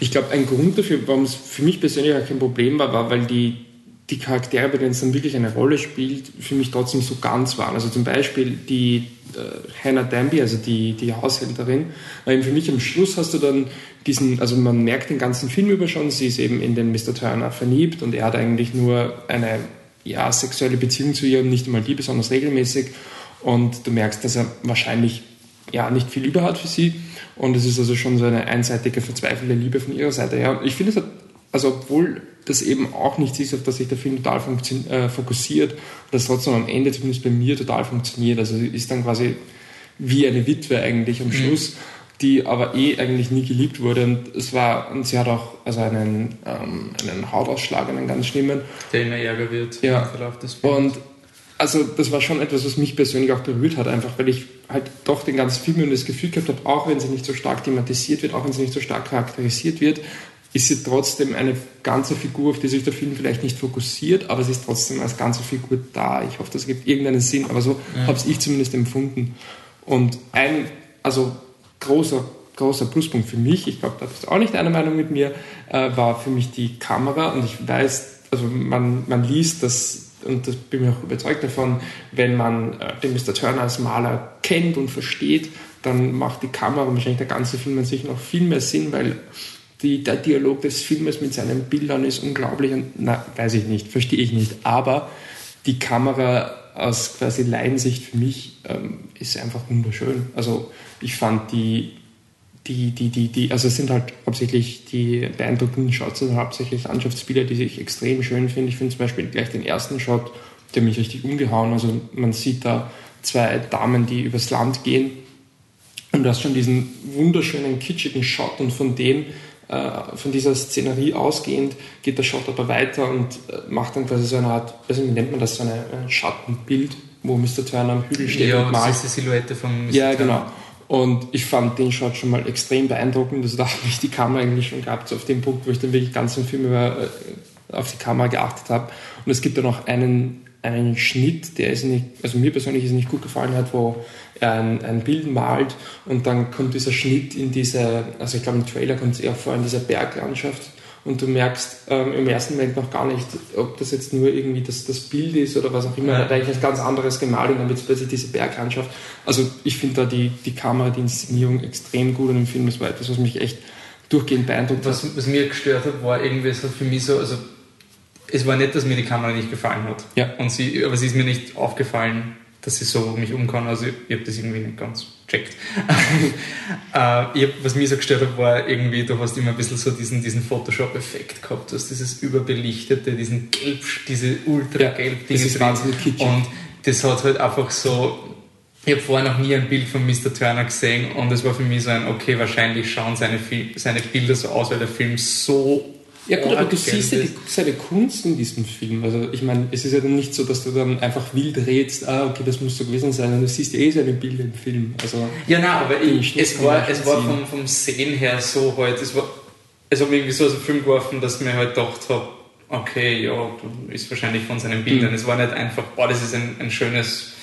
Ich glaube, ein Grund dafür, warum es für mich persönlich auch kein Problem war, war, weil die, die Charaktere, bei denen es dann wirklich eine Rolle spielt, für mich trotzdem so ganz waren. Also zum Beispiel die äh, Hannah Danby, also die, die Haushälterin, weil eben für mich am Schluss hast du dann diesen, also man merkt den ganzen Film über schon, sie ist eben in den Mr. Turner verliebt und er hat eigentlich nur eine ja, sexuelle Beziehung zu ihr und nicht einmal die besonders regelmäßig. Und du merkst, dass er wahrscheinlich ja, nicht viel über hat für sie. Und es ist also schon so eine einseitige, verzweifelte Liebe von ihrer Seite. Ja, ich finde es, hat, also obwohl das eben auch nichts ist, auf das sich der Film total äh, fokussiert, das trotzdem am Ende zumindest bei mir total funktioniert. Also sie ist dann quasi wie eine Witwe eigentlich am Schluss, die aber eh eigentlich nie geliebt wurde. Und es war, und sie hat auch also einen, ähm, einen Hautausschlag, einen ganz schlimmen. der immer ärger wird Ja. im Verlauf des Films. Und also das war schon etwas, was mich persönlich auch berührt hat, einfach weil ich halt doch den ganzen Film und das Gefühl gehabt habe, auch wenn sie nicht so stark thematisiert wird, auch wenn sie nicht so stark charakterisiert wird, ist sie trotzdem eine ganze Figur, auf die sich der Film vielleicht nicht fokussiert, aber sie ist trotzdem als ganze Figur da. Ich hoffe, das gibt irgendeinen Sinn, aber so habe ich zumindest empfunden. Und ein, also großer, großer Pluspunkt für mich, ich glaube, da bist du auch nicht einer Meinung mit mir, äh, war für mich die Kamera und ich weiß, also man, man liest das und das bin ich auch überzeugt davon, wenn man äh, den Mr. Turner als Maler kennt und versteht, dann macht die Kamera wahrscheinlich der ganze Film an sich noch viel mehr Sinn, weil die, der Dialog des Filmes mit seinen Bildern ist unglaublich und, na, weiß ich nicht, verstehe ich nicht, aber die Kamera aus quasi Laiensicht für mich ähm, ist einfach wunderschön. Also ich fand die, die, die, die, die, also es sind halt hauptsächlich die beeindruckenden Shots, also hauptsächlich Landschaftsbilder, die ich extrem schön finde. Ich finde zum Beispiel gleich den ersten Shot, der mich richtig umgehauen. Also man sieht da zwei Damen, die übers Land gehen und du hast schon diesen wunderschönen, kitschigen Shot und von dem, äh, von dieser Szenerie ausgehend, geht der Shot aber weiter und äh, macht dann quasi so eine Art, also wie nennt man das, so eine, ein Schattenbild, wo Mr. Turner am Hügel steht ja, und das malt. ist die Silhouette von Mr. Ja, Turner. genau. Und ich fand den Shot schon mal extrem beeindruckend. Also da habe ich die Kamera eigentlich schon gehabt, so auf dem Punkt, wo ich dann wirklich ganz im Film über, äh, auf die Kamera geachtet habe. Und es gibt dann noch einen, einen Schnitt, der ist nicht, also mir persönlich ist nicht gut gefallen hat, wo er ein, ein Bild malt und dann kommt dieser Schnitt in diese, also ich glaube im Trailer kommt es eher vor, in diese Berglandschaft und du merkst ähm, im ersten Moment noch gar nicht, ob das jetzt nur irgendwie das, das Bild ist oder was auch immer. Ja. Hat eigentlich ein ganz anderes gemalt und dann wird es plötzlich diese Berglandschaft. Also ich finde da die, die Kamera, die Inszenierung extrem gut und im Film. War etwas, was mich echt durchgehend beeindruckt hat. Was, was mir gestört hat, war irgendwie, hat für mich so, also es war nicht, dass mir die Kamera nicht gefallen hat. Ja. Und sie, aber sie ist mir nicht aufgefallen, dass sie so um mich um kann. Also ich, ich habe das irgendwie nicht ganz checkt. äh, ich was mir so gestört hat, war irgendwie, du hast immer ein bisschen so diesen, diesen Photoshop-Effekt gehabt. Du hast dieses überbelichtete, diesen Gelb, diese ultra gelb das ist wahnsinnig kitschig. Und das hat halt einfach so ich habe vorher noch nie ein Bild von Mr. Turner gesehen und es war für mich so ein, okay, wahrscheinlich schauen seine, seine Bilder so aus, weil der Film so. Ja, gut, aber du siehst ja die, seine Kunst in diesem Film. Also, ich meine, es ist ja dann nicht so, dass du dann einfach wild redst, ah, okay, das muss so gewesen sein, du siehst ja eh seine Bilder im Film. Also, ja, nein, aber ich, es war, es war vom, vom Sehen her so halt, es war, es hat mich irgendwie so aus dem Film geworfen, dass ich mir halt gedacht habe, okay, ja, ist wahrscheinlich von seinen Bildern. Mhm. Es war nicht einfach, boah, das ist ein, ein schönes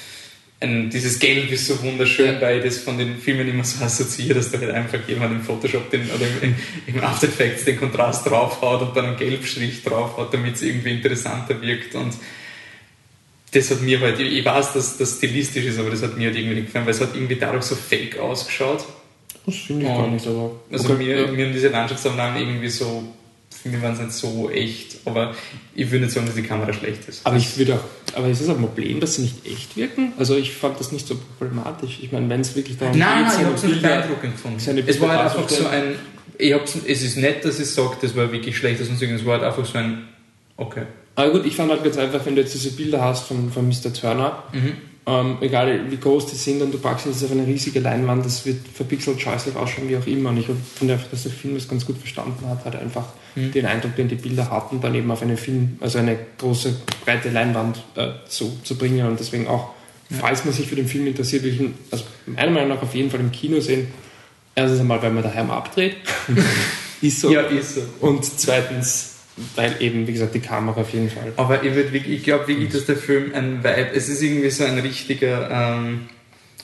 ein, dieses Gelb ist so wunderschön, weil ich das von den Filmen immer so assoziiere, dass da halt einfach jemand im Photoshop den, oder im, im After Effects den Kontrast draufhaut und dann einen Gelbstrich draufhaut, damit es irgendwie interessanter wirkt. Und das hat mir halt, ich weiß, dass das stilistisch ist, aber das hat mir halt irgendwie gefallen, weil es hat irgendwie dadurch so fake ausgeschaut. Das finde ich und gar nicht, aber. Also okay, mir, ja. mir haben diese Landschaftsaufnahmen irgendwie so mich waren es nicht so echt, aber ich würde nicht sagen, dass die Kamera schlecht ist. Aber ich würde auch, aber ist es ein Problem, dass sie nicht echt wirken? Also ich fand das nicht so problematisch. Ich meine, wenn es wirklich darum nein, geht, nein, ich habe es nicht beeindruckend gefunden. Es war halt einfach so ein, ich hab's, es ist nett, dass ich sage, das war wirklich schlecht, das es war halt einfach so ein, okay. Aber gut, ich fand halt ganz einfach, wenn du jetzt diese Bilder hast von, von Mr. Turner, mhm ähm, egal wie groß die sind, und du packst das auf eine riesige Leinwand, das wird verpixelt, scheußlich ausschauen, wie auch immer. Und ich finde einfach, dass der Film das ganz gut verstanden hat, hat einfach mhm. den Eindruck, den die Bilder hatten, dann eben auf eine Film, also eine große, breite Leinwand äh, so zu bringen. Und deswegen auch, ja. falls man sich für den Film interessiert, will ich ihn, also meiner Meinung nach auf jeden Fall im Kino sehen. Erstens einmal, weil man daheim abdreht. ist so. Ja, ist so. Und zweitens, weil eben, wie gesagt, die Kamera auf jeden Fall. Aber ich, ich glaube wirklich, dass der Film ein Vibe, es ist irgendwie so ein richtiger ähm,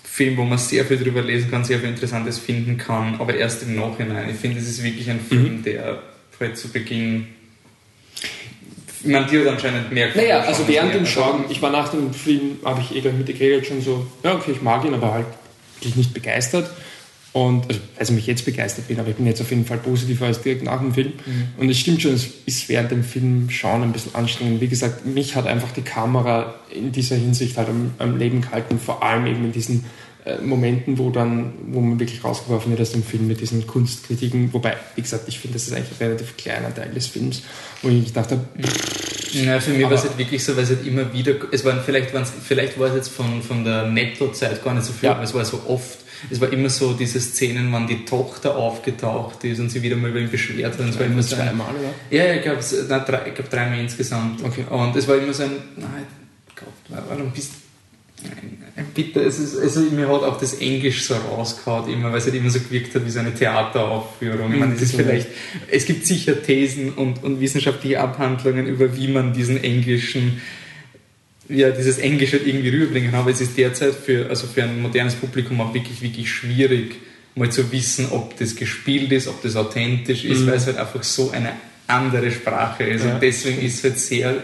Film, wo man sehr viel drüber lesen kann, sehr viel Interessantes finden kann, aber erst im Nachhinein. Ich finde, es ist wirklich ein Film, mhm. der halt zu Beginn man dir anscheinend mehr Naja, also während dem Schauen, ich war nach dem Film, habe ich eh mit der Geredet schon so, ja, okay, ich mag ihn, aber halt wirklich nicht begeistert. Und also, also mich jetzt begeistert bin, aber ich bin jetzt auf jeden Fall positiver als direkt nach dem Film. Mhm. Und es stimmt schon, es ist während dem Film schauen ein bisschen anstrengend. Wie gesagt, mich hat einfach die Kamera in dieser Hinsicht halt am, am Leben gehalten, vor allem eben in diesen äh, Momenten, wo dann, wo man wirklich rausgeworfen wird aus dem Film mit diesen Kunstkritiken. Wobei, wie gesagt, ich finde, das ist eigentlich ein relativ kleiner Teil des Films, wo ich gedacht habe, ja, für mich war es halt wirklich so, weil es halt immer wieder, es waren vielleicht, vielleicht war es jetzt von, von der Netto-Zeit gar nicht so viel, ja. aber es war so oft es war immer so diese Szenen, wann die Tochter aufgetaucht ist und sie wieder mal über ihn beschwert hat. Es war immer so zweimal, oder? Ja, ich glaube drei, glaub, dreimal insgesamt. Okay. Und es war immer so ein, nein, Gott, warum bist Bitte, es ist, also mir hat auch das Englisch so rausgehauen, immer, weil es halt immer so gewirkt hat wie so eine Theateraufführung. Ich meine, es ist vielleicht, es gibt sicher Thesen und, und wissenschaftliche Abhandlungen über, wie man diesen englischen ja, dieses Englisch halt irgendwie rüberbringen, aber es ist derzeit für, also für ein modernes Publikum auch wirklich, wirklich schwierig, mal zu wissen, ob das gespielt ist, ob das authentisch ist, mhm. weil es halt einfach so eine andere Sprache ist. Ja. Und deswegen ist es halt sehr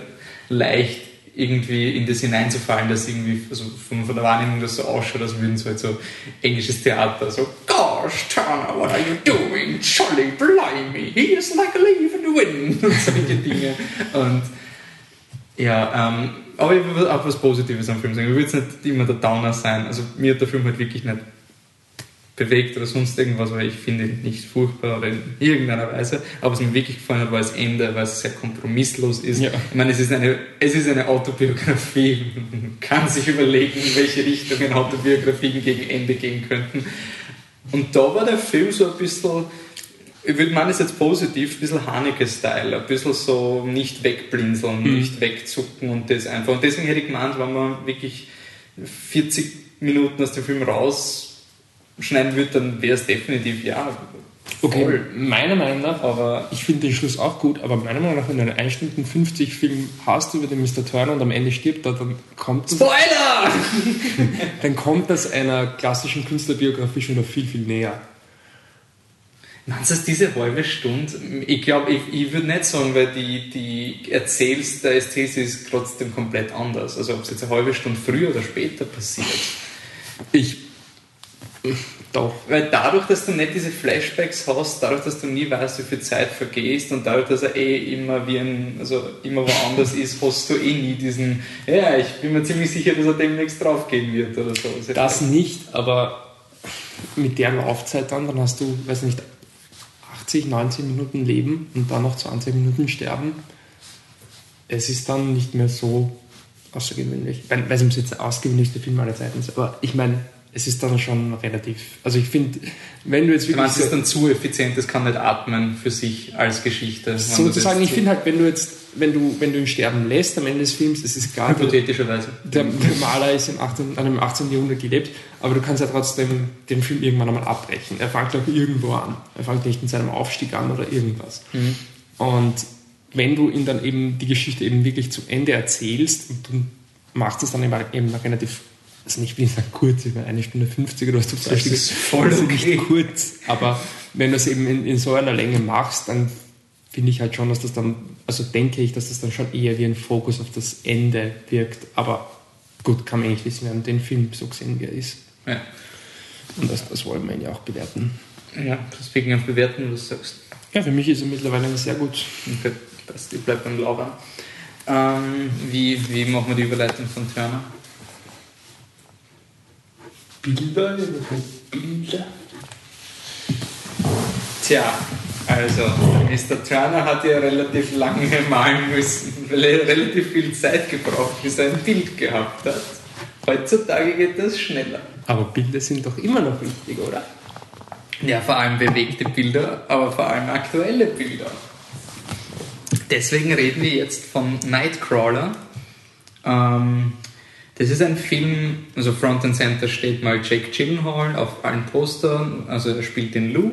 leicht, irgendwie in das hineinzufallen, dass irgendwie also von, von der Wahrnehmung das so ausschaut, als würden es halt so englisches Theater, so Gosh, Turner, what are you doing? Jolly blimey, he is like a leaf in the wind und solche Dinge. Und ja, ähm, aber ich will auch was Positives am Film sagen. Ich will jetzt nicht immer der Downer sein. Also mir hat der Film halt wirklich nicht bewegt oder sonst irgendwas, weil ich finde ihn nicht furchtbar oder in irgendeiner Weise. Aber was mir wirklich gefallen hat, war das Ende, weil es sehr kompromisslos ist. Ja. Ich meine, es ist eine, es ist eine Autobiografie. Man kann sich überlegen, in welche Richtungen Autobiografien gegen Ende gehen könnten. Und da war der Film so ein bisschen würde meinen, ist jetzt positiv, ein bisschen Haneke-Style, ein bisschen so nicht wegblinzeln, mhm. nicht wegzucken und das einfach. Und deswegen hätte ich gemeint, wenn man wirklich 40 Minuten aus dem Film rausschneiden würde, dann wäre es definitiv ja. Okay, voll. meiner Meinung nach, aber ich finde den Schluss auch gut, aber meiner Meinung nach, wenn du einen 1 Stunden 50 Film hast über den Mr. Turner und am Ende stirbt er, dann kommt das. Spoiler! dann kommt das einer klassischen Künstlerbiografie schon noch viel, viel näher. Meinst du, diese halbe Stunde? Ich glaube, ich, ich würde nicht sagen, weil die, die Erzählst der Ästhesis ist trotzdem komplett anders. Also ob es jetzt eine halbe Stunde früher oder später passiert. Ich. Doch. Weil dadurch, dass du nicht diese Flashbacks hast, dadurch, dass du nie weißt, wie viel Zeit vergehst und dadurch, dass er eh immer wie ein, also immer woanders ist, hast du eh nie diesen, ja, ich bin mir ziemlich sicher, dass er demnächst draufgehen wird oder so. Das nicht, aber mit der Laufzeit dann, dann hast du, weiß nicht, 80, 90 Minuten leben und dann noch 20 Minuten sterben, es ist dann nicht mehr so außergewöhnlich. Weil weil es jetzt der ausgewöhnlichste Film aller Zeiten ist. Aber ich meine, es ist dann schon relativ. Also ich finde, wenn du jetzt Du wirklich. meinst, es ist dann zu effizient, es kann nicht atmen für sich als Geschichte. sozusagen, ich finde halt, wenn du jetzt, wenn du, wenn du ihn sterben lässt am Ende des Films, das ist gar Hypothetischerweise. der, der Maler ist im 18, an dem 18. Jahrhundert gelebt, aber du kannst ja trotzdem den Film irgendwann einmal abbrechen. Er fängt auch irgendwo an. Er fängt nicht in seinem Aufstieg an oder irgendwas. Und wenn du ihn dann eben die Geschichte eben wirklich zu Ende erzählst und du machst es dann eben, eben relativ, also nicht wie kurz, ich meine eine Stunde 50 oder was du Das ist voll okay. nicht kurz, aber wenn du es eben in, in so einer Länge machst, dann finde ich halt schon, dass das dann, also denke ich, dass das dann schon eher wie ein Fokus auf das Ende wirkt. Aber gut, kann man eigentlich wissen, wir haben den Film so gesehen, wie er ist. Ja. Und das, das wollen wir ihn ja auch bewerten. ja, deswegen auf Bewerten, was du sagst. Ja, für mich ist er mittlerweile sehr gut. Okay, passt, ich bleib beim Lauern. Ähm, wie, wie machen wir die Überleitung von Turner? Bilder, Bilder. Tja, also, Mr. Turner hat ja relativ lange malen müssen, weil er relativ viel Zeit gebraucht, bis er ein Bild gehabt hat. Heutzutage geht das schneller. Aber Bilder sind doch immer noch wichtig, oder? Ja, vor allem bewegte Bilder, aber vor allem aktuelle Bilder. Deswegen reden wir jetzt von Nightcrawler. Ähm, das ist ein Film, also Front and Center steht mal Jack Gyllenhaal auf allen Postern, also er spielt den Lou.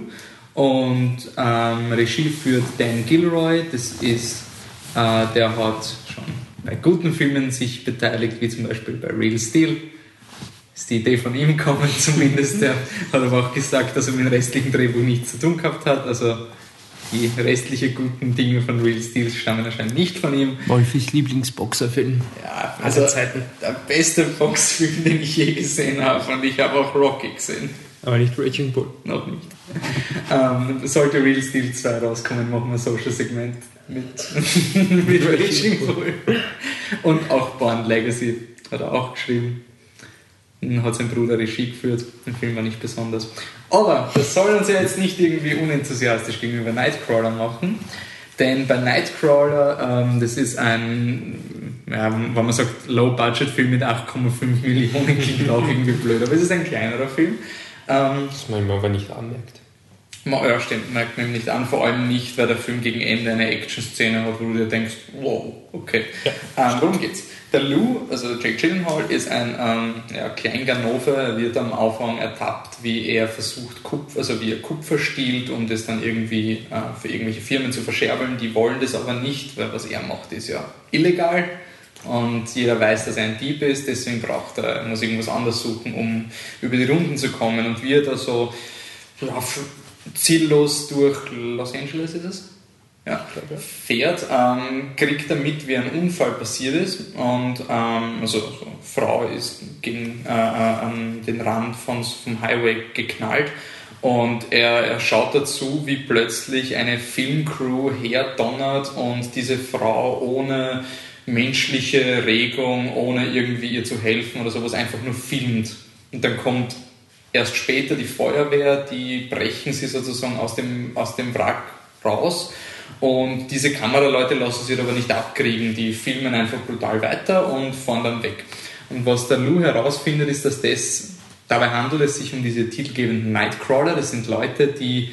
Und ähm, Regie führt Dan Gilroy, das ist, äh, der hat schon bei guten Filmen sich beteiligt, wie zum Beispiel bei Real Steel ist die Idee von ihm gekommen zumindest. Der hat aber auch gesagt, dass er mit dem restlichen Drehbuch nichts zu tun gehabt hat. Also die restlichen guten Dinge von Real Steel stammen anscheinend nicht von ihm. Wolfis Lieblingsboxerfilm. Ja, Aller also Zeiten. der beste Fox-Film, den ich je gesehen habe. Und ich habe auch Rocky gesehen. Aber nicht Raging Bull. Noch nicht. ähm, sollte Real Steel 2 rauskommen, machen wir ein Social-Segment mit, mit Raging Bull. Und auch Born Legacy hat er auch geschrieben. Hat sein Bruder Regie geführt. Der Film war nicht besonders. Aber das soll uns ja jetzt nicht irgendwie unenthusiastisch gegenüber Nightcrawler machen. Denn bei Nightcrawler, ähm, das ist ein, ja, wenn man sagt, Low-Budget-Film mit 8,5 Millionen, klingt auch irgendwie blöd, aber es ist ein kleinerer Film. Ähm, Das man ihm aber nicht anmerkt. Ja, stimmt, merkt man ihm nicht an, vor allem nicht, weil der Film gegen Ende eine Action-Szene hat, wo du dir denkst, wow, okay. ähm, worum geht's? Der Lou, also Jake Gyllenhaal, ist ein ähm, ja, Kleinganove, wird am Anfang ertappt, wie er versucht, Kupfer, also wie er Kupfer stiehlt, um das dann irgendwie äh, für irgendwelche Firmen zu verscherbeln. Die wollen das aber nicht, weil was er macht, ist ja illegal. Und jeder weiß, dass er ein Dieb ist, deswegen braucht er, muss irgendwas anderes suchen, um über die Runden zu kommen. Und wie er da so ja, ziellos durch Los Angeles ist es? Ja, fährt, ähm, kriegt er mit, wie ein Unfall passiert ist und ähm, also, also Frau ist gegen äh, äh, an den Rand von, vom Highway geknallt und er, er schaut dazu, wie plötzlich eine Filmcrew herdonnert und diese Frau ohne menschliche Regung, ohne irgendwie ihr zu helfen oder sowas einfach nur filmt. Und dann kommt erst später die Feuerwehr, die brechen sie sozusagen aus dem, aus dem Wrack raus. Und diese Kameraleute lassen sich aber nicht abkriegen, die filmen einfach brutal weiter und fahren dann weg. Und was der Lou herausfindet, ist, dass das, dabei handelt es sich um diese titelgebenden Nightcrawler, das sind Leute, die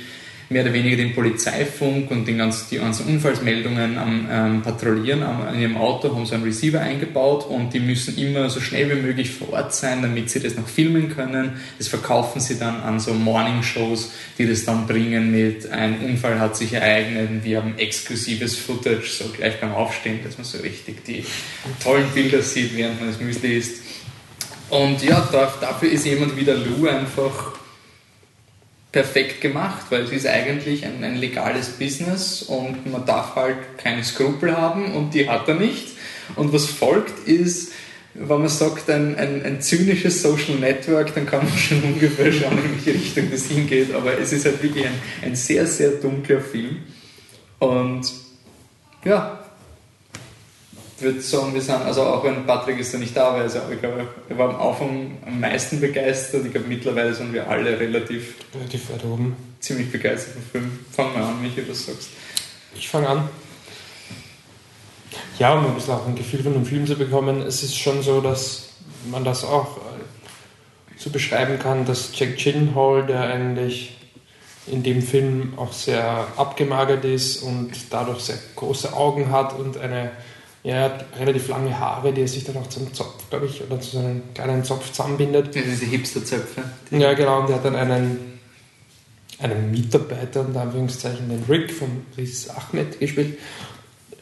mehr oder weniger den Polizeifunk und den ganzen, die ganzen Unfallsmeldungen am ähm, Patrouillieren am, in ihrem Auto haben so einen Receiver eingebaut und die müssen immer so schnell wie möglich vor Ort sein, damit sie das noch filmen können. Das verkaufen sie dann an so Morning-Shows, die das dann bringen mit ein Unfall hat sich ereignet wir haben exklusives Footage, so gleich beim Aufstehen, dass man so richtig die tollen Bilder sieht, während man das Müsli isst. Und ja, da, dafür ist jemand wie der Lou einfach perfekt gemacht, weil es ist eigentlich ein, ein legales Business und man darf halt keine Skrupel haben und die hat er nicht. Und was folgt ist, wenn man sagt, ein, ein, ein zynisches Social Network, dann kann man schon ungefähr schauen, in welche Richtung das hingeht. Aber es ist halt wirklich ein, ein sehr, sehr dunkler Film. Und ja, würde sagen, wir sind, also auch wenn Patrick ist ja nicht da, weil also ich glaube, er war am Anfang am meisten begeistert. Ich glaube, mittlerweile sind wir alle relativ Relativ weit oben. ziemlich begeistert vom Film. Fang mal an, Michi, was sagst. Ich fange an. Ja, um ein bisschen auch ein Gefühl von dem Film zu bekommen, es ist schon so, dass man das auch äh, so beschreiben kann, dass Jack Gyllenhaal, der eigentlich in dem Film auch sehr abgemagert ist und dadurch sehr große Augen hat und eine ja, relativ lange Haare, die er sich dann auch zum Zopf, glaube ich, oder zu so einem kleinen Zopf zusammenbindet. Ja, diese Hipster-Zöpfe. Ja, genau, und er hat dann einen, einen Mitarbeiter, unter Anführungszeichen, den Rick von Riz Ahmed gespielt.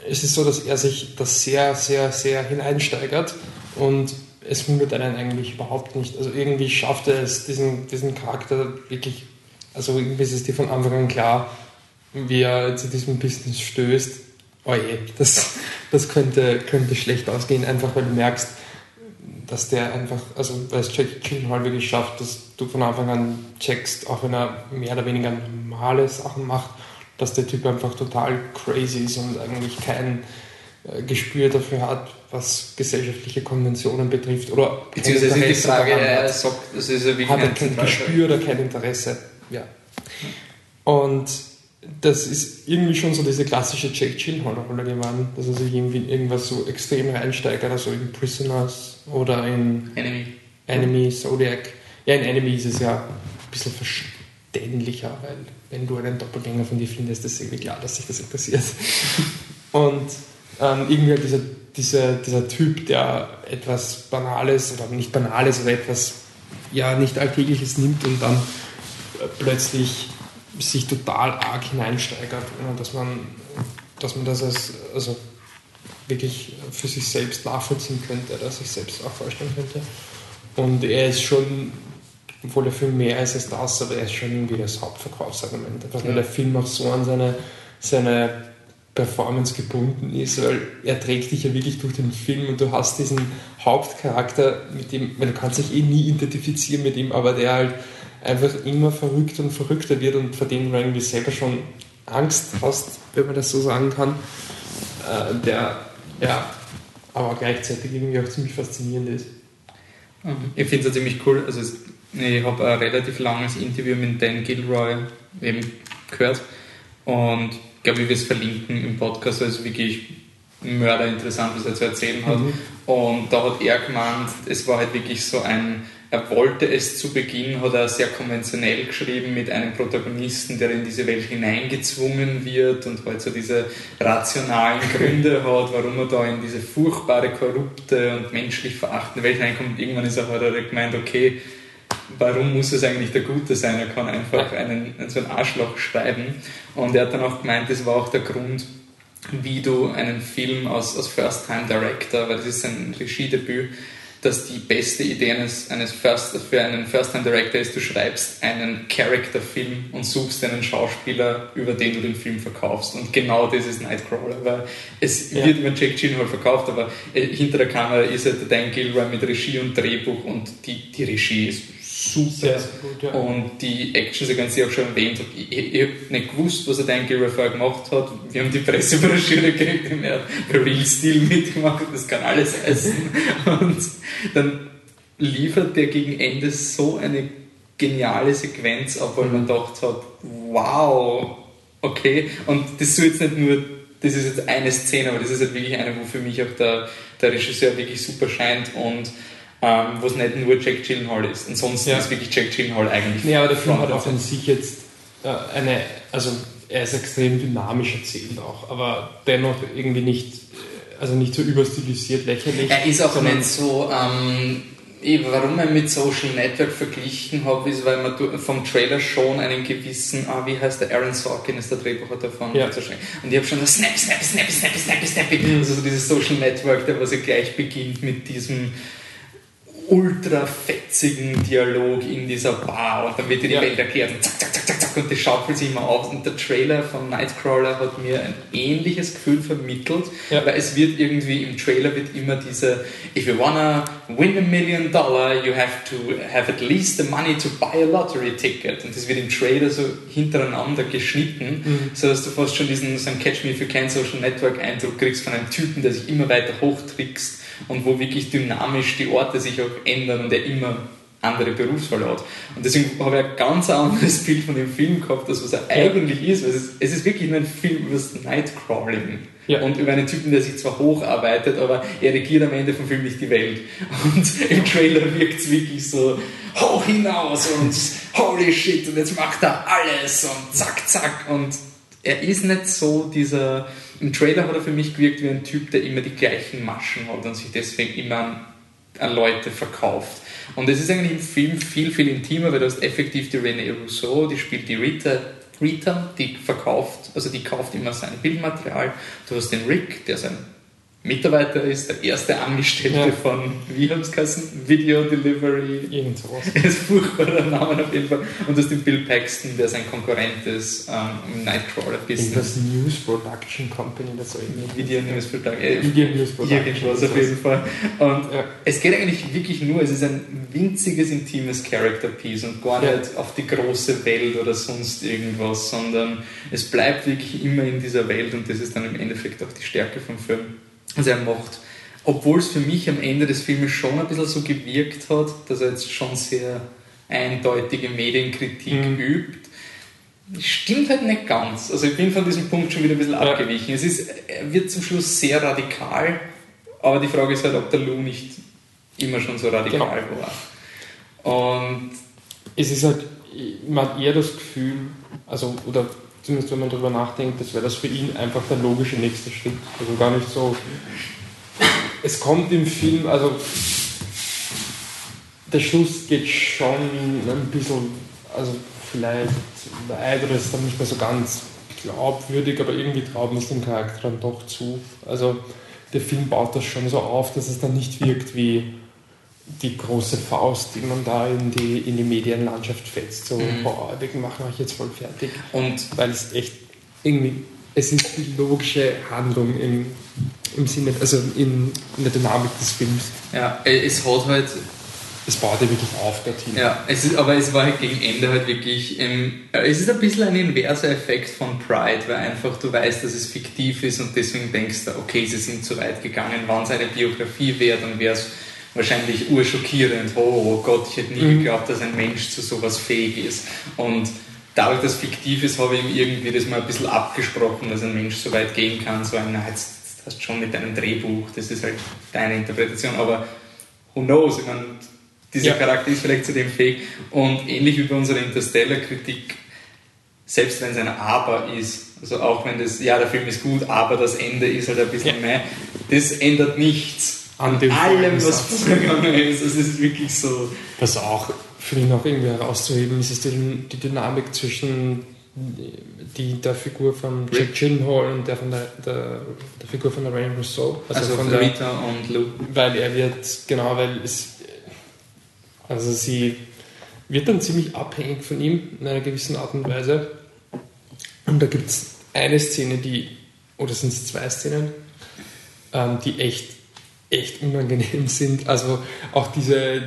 Es ist so, dass er sich das sehr, sehr, sehr hineinsteigert und es wundert einen eigentlich überhaupt nicht. Also irgendwie schafft er es, diesen, diesen Charakter wirklich, also irgendwie ist es dir von Anfang an klar, wie er zu diesem Business stößt. Oh je, das, das könnte, könnte schlecht ausgehen, einfach weil du merkst, dass der einfach, also weil es Jack Gyllenhaal wirklich schafft, dass du von Anfang an checkst, auch wenn er mehr oder weniger normale Sachen macht, dass der Typ einfach total crazy ist und eigentlich kein äh, Gespür dafür hat, was gesellschaftliche Konventionen betrifft. Oder Beziehungsweise die Frage, er sagt, das ist ja wirklich hat er kein Gespür oder kein Interesse. Ja. Und das ist irgendwie schon so diese klassische Jack Gyllenhaal-Rolle geworden, dass er sich irgendwie irgendwas so extrem reinsteigert, also in Prisoners oder in Enemy. Enemy, Zodiac. Ja, in Enemy ist es ja ein bisschen verständlicher, weil wenn du einen Doppelgänger von dir findest, ist irgendwie klar, dass sich das interessiert. Und ähm, irgendwie halt dieser, dieser, dieser Typ, der etwas Banales oder nicht Banales oder etwas ja nicht Alltägliches nimmt und dann äh, plötzlich sich total arg hineinsteigert, ohne dass man, dass man das als, also wirklich für sich selbst nachvollziehen könnte oder sich selbst auch vorstellen könnte. Und er ist schon, obwohl der Film mehr ist als das, aber er ist schon irgendwie das Hauptverkaufsargument. Einfach weil der Film auch so an seine, seine Performance gebunden ist, weil er trägt dich ja wirklich durch den Film und du hast diesen Hauptcharakter, mit dem, weil du kannst dich eh nie identifizieren mit ihm, aber der halt einfach immer verrückter und verrückter wird und vor dem du irgendwie selber schon Angst hast, wenn man das so sagen kann, äh, der ja, aber gleichzeitig irgendwie auch ziemlich faszinierend ist. Ich finde es ziemlich cool. Also ich habe ein relativ langes Interview mit Dan Gilroy eben gehört und glaube, ich werde es verlinken im Podcast, weil es wirklich mörderinteressant, was er zu erzählen hat. Mhm. Und da hat er gemeint, es war halt wirklich so ein er wollte es zu Beginn, hat er sehr konventionell geschrieben mit einem Protagonisten, der in diese Welt hineingezwungen wird und halt so diese rationalen Gründe hat, warum er da in diese furchtbare, korrupte und menschlich verachtende Welt hineinkommt. Irgendwann ist er halt gemeint, okay, warum muss es eigentlich der Gute sein? Er kann einfach einen, so ein Arschloch schreiben. Und er hat dann auch gemeint, das war auch der Grund, wie du einen Film als, als First-Time-Director, weil das ist sein Regiedebüt, dass die beste Idee eines, eines First, für einen First-Time-Director ist, du schreibst einen Character-Film und suchst einen Schauspieler, über den du den Film verkaufst. Und genau das ist Nightcrawler, weil es ja. wird über Jack Gyllenhaal verkauft, aber äh, hinter der Kamera ist halt Dan Gilroy mit Regie und Drehbuch und die, die Regie ist super. Gut, ja. Und die Action-Sequenz, die ich auch schon erwähnt habe, ich, ich, ich habe nicht gewusst, was er Dan Gilroy gemacht hat. Wir haben die Pressebroschüre gekriegt, er hat bei Real Steel mitgemacht, das kann alles heißen. Und dann liefert der gegen Ende so eine geniale Sequenz ab, weil mhm. man gedacht hat, wow, okay. Und das soll jetzt nicht nur, das ist jetzt eine Szene, aber das ist halt wirklich eine, wo für mich auch der, der Regisseur wirklich super scheint und ähm, wo es nicht nur Jack Gyllenhaal ist. Ansonsten ja. ist wirklich Jack Gyllenhaal eigentlich. Ja, aber der Film hat auch an sich jetzt äh, eine, also er ist extrem dynamisch erzählt auch, aber dennoch irgendwie nicht, äh, also nicht so überstilisiert lächerlich. Er ist auch nicht so, ähm, warum ich mit Social Network verglichen habe, ist, weil man vom Trailer schon einen gewissen, ah, wie heißt der, Aaron Sorkin ist der Drehbuchautor davon. Ja. Und ich habe schon das Snap, Snap, Snap, Snap, Snap, Snap, also so dieses Social Network, der was ja gleich beginnt mit diesem ultra fetzigen Dialog in dieser Bar und dann wird dir die ja. Welt erklärt und zack, zack, zack, zack, zack und das schaukelt sich immer auf. Und der Trailer von Nightcrawler hat mir ein ähnliches Gefühl vermittelt, ja. weil es wird irgendwie, im Trailer wird immer diese, if you wanna win a million dollar, you have to have at least the money to buy a lottery ticket. Und das wird im Trailer so hintereinander geschnitten, mhm. so dass du fast schon diesen so einen Catch Me If You Can Social Network Eindruck kriegst von einem Typen, der sich immer weiter hochtrickst und wo wirklich dynamisch die Orte sich auch ändern und er immer andere Berufswahl hat. Und deswegen habe ich ein ganz anderes Bild von dem Film gehabt, als was er eigentlich ist. Es ist, es ist wirklich nur ein Film über das Nightcrawling. Ja. Und über einen Typen, der sich zwar hocharbeitet, aber er regiert am Ende vom Film nicht die Welt. Und im Trailer wirkt es wirklich so hoch hinaus und holy shit und jetzt macht er alles und zack, zack. Und er ist nicht so dieser. Im Trailer hat er für mich gewirkt wie ein Typ, der immer die gleichen Maschen hat und sich deswegen immer an, Leute verkauft. Und es ist eigentlich im Film viel, viel intimer, weil du hast effektiv die René Rousseau, die spielt die Rita, Rita, die verkauft, also die kauft immer sein Bildmaterial. Du hast den Rick, der sein Mitarbeiter ist, der erste Angestellte ja. von, wie haben es Video Delivery. Irgend sowas. Ist furchtbarer Name auf jeden Fall. Und das ist Bill Paxton, der sein Konkurrent ist ähm, im Nightcrawler-Business. Das News Production Company, das so irgendwie. Video News Production. Äh, Video News Production. Irgendwas auf jeden Fall. Und ja. es geht eigentlich wirklich nur, es ist ein winziges, intimes Character-Piece und gar ja. nicht auf die große Welt oder sonst irgendwas, sondern es bleibt wirklich immer in dieser Welt und das ist dann im Endeffekt auch die Stärke vom Film also er macht. Obwohl es für mich am Ende des Filmes schon ein bisschen so gewirkt hat, dass er jetzt schon sehr eindeutige Medienkritik mhm. übt, stimmt halt nicht ganz. Also ich bin von diesem Punkt schon wieder ein bisschen ja. abgewichen. Es ist, er wird zum Schluss sehr radikal, aber die Frage ist halt, ob der Lou nicht immer schon so radikal genau. war. Und es ist halt, man hat eher das Gefühl, also, oder zumindest wenn man darüber nachdenkt, das wäre das für ihn einfach der logische nächste Schritt. Also gar nicht so. Es kommt im Film, also der Schluss geht schon ein bisschen, also vielleicht weit oder ist dann nicht mehr so ganz glaubwürdig, aber irgendwie traut man es dem Charakter dann doch zu. Also der Film baut das schon so auf, dass es dann nicht wirkt wie die große Faust, die man da in die, in die Medienlandschaft fetzt. So, mhm. boah, wir machen euch jetzt voll fertig. Und weil es echt irgendwie, es ist die logische Handlung im, im Sinne, also in, in der Dynamik des Films. Ja, es hat halt es baut ja wirklich auf, der Team. Ja, es ist, aber es war halt gegen Ende halt wirklich, ähm, es ist ein bisschen ein inverser Effekt von Pride, weil einfach du weißt, dass es fiktiv ist und deswegen denkst du, okay, sie sind zu weit gegangen, wann es eine Biografie wäre, dann wäre es wahrscheinlich urschockierend. Oh, oh Gott, ich hätte nie mhm. geglaubt, dass ein Mensch zu sowas fähig ist. Und dadurch, dass fiktiv ist, habe ich ihm irgendwie das mal ein bisschen abgesprochen, dass ein Mensch so weit gehen kann. So ein, na, jetzt hast du schon mit deinem Drehbuch, das ist halt deine Interpretation, aber who knows? Ich meine, dieser ja. Charakter ist vielleicht zu dem fähig. Und ähnlich wie bei unserer Interstellar-Kritik, selbst wenn es ein Aber ist, also auch wenn das, ja, der Film ist gut, aber das Ende ist halt ein bisschen ja. mehr, das ändert nichts an dem allem, was vorgegangen ist. Es ist wirklich so. Was auch für mich noch irgendwie herauszuheben ist, ist die, die Dynamik zwischen die, der Figur von Jack Gyllenhaal und der, von der, der, der Figur von der Rain Rousseau. Also, also von der, Rita und Lou. Weil er wird, genau, weil es, also sie wird dann ziemlich abhängig von ihm in einer gewissen Art und Weise. Und da gibt es eine Szene, die, oder sind es zwei Szenen, ähm, die echt echt unangenehm sind. Also auch diese,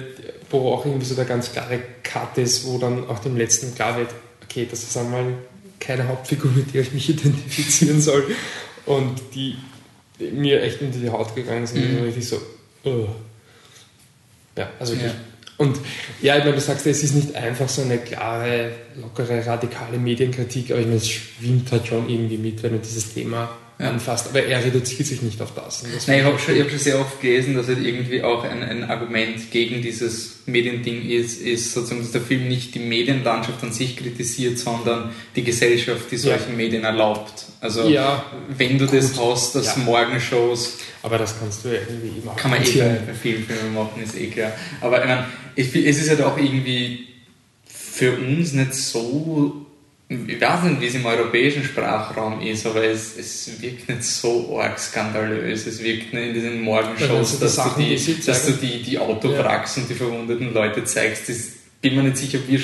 wo auch irgendwie so der ganz klare Cut ist, wo dann auch dem letzten klar wird, okay, das ist einmal keine Hauptfigur, mit der ich mich identifizieren soll. Und die mir echt in die Haut gegangen sind. Mhm. Und richtig so, oh. Ja, also ja. Und ja, ich meine, du sagst, es ist nicht einfach so eine klare, lockere, radikale Medienkritik, aber ich meine, es schwimmt halt schon irgendwie mit, wenn du dieses Thema ja. anfasst. Aber er reduziert sich nicht auf das. das Nein, ich habe schon, hab schon sehr oft gelesen, dass halt irgendwie auch ein, ein Argument gegen dieses Mediending ist, ist sozusagen, dass der Film nicht die Medienlandschaft an sich kritisiert, sondern die Gesellschaft, die solche ja. Medien erlaubt. Also ja, wenn du gut. das hast, dass ja. Morgenshows... Aber das kannst du ja irgendwie machen. Kann man eh bei vielen Filmen machen, ist eh klar. Aber ich meine, es ist halt auch irgendwie für uns nicht so ich weiß nicht, wie es im europäischen Sprachraum ist, aber es, es wirkt nicht so arg skandalös. Es wirkt nicht in diesen Morgenshows, dass, du die, die dass du die, die Autowracks ja. und die verwundeten Leute zeigst. Ich bin mir nicht sicher, wie,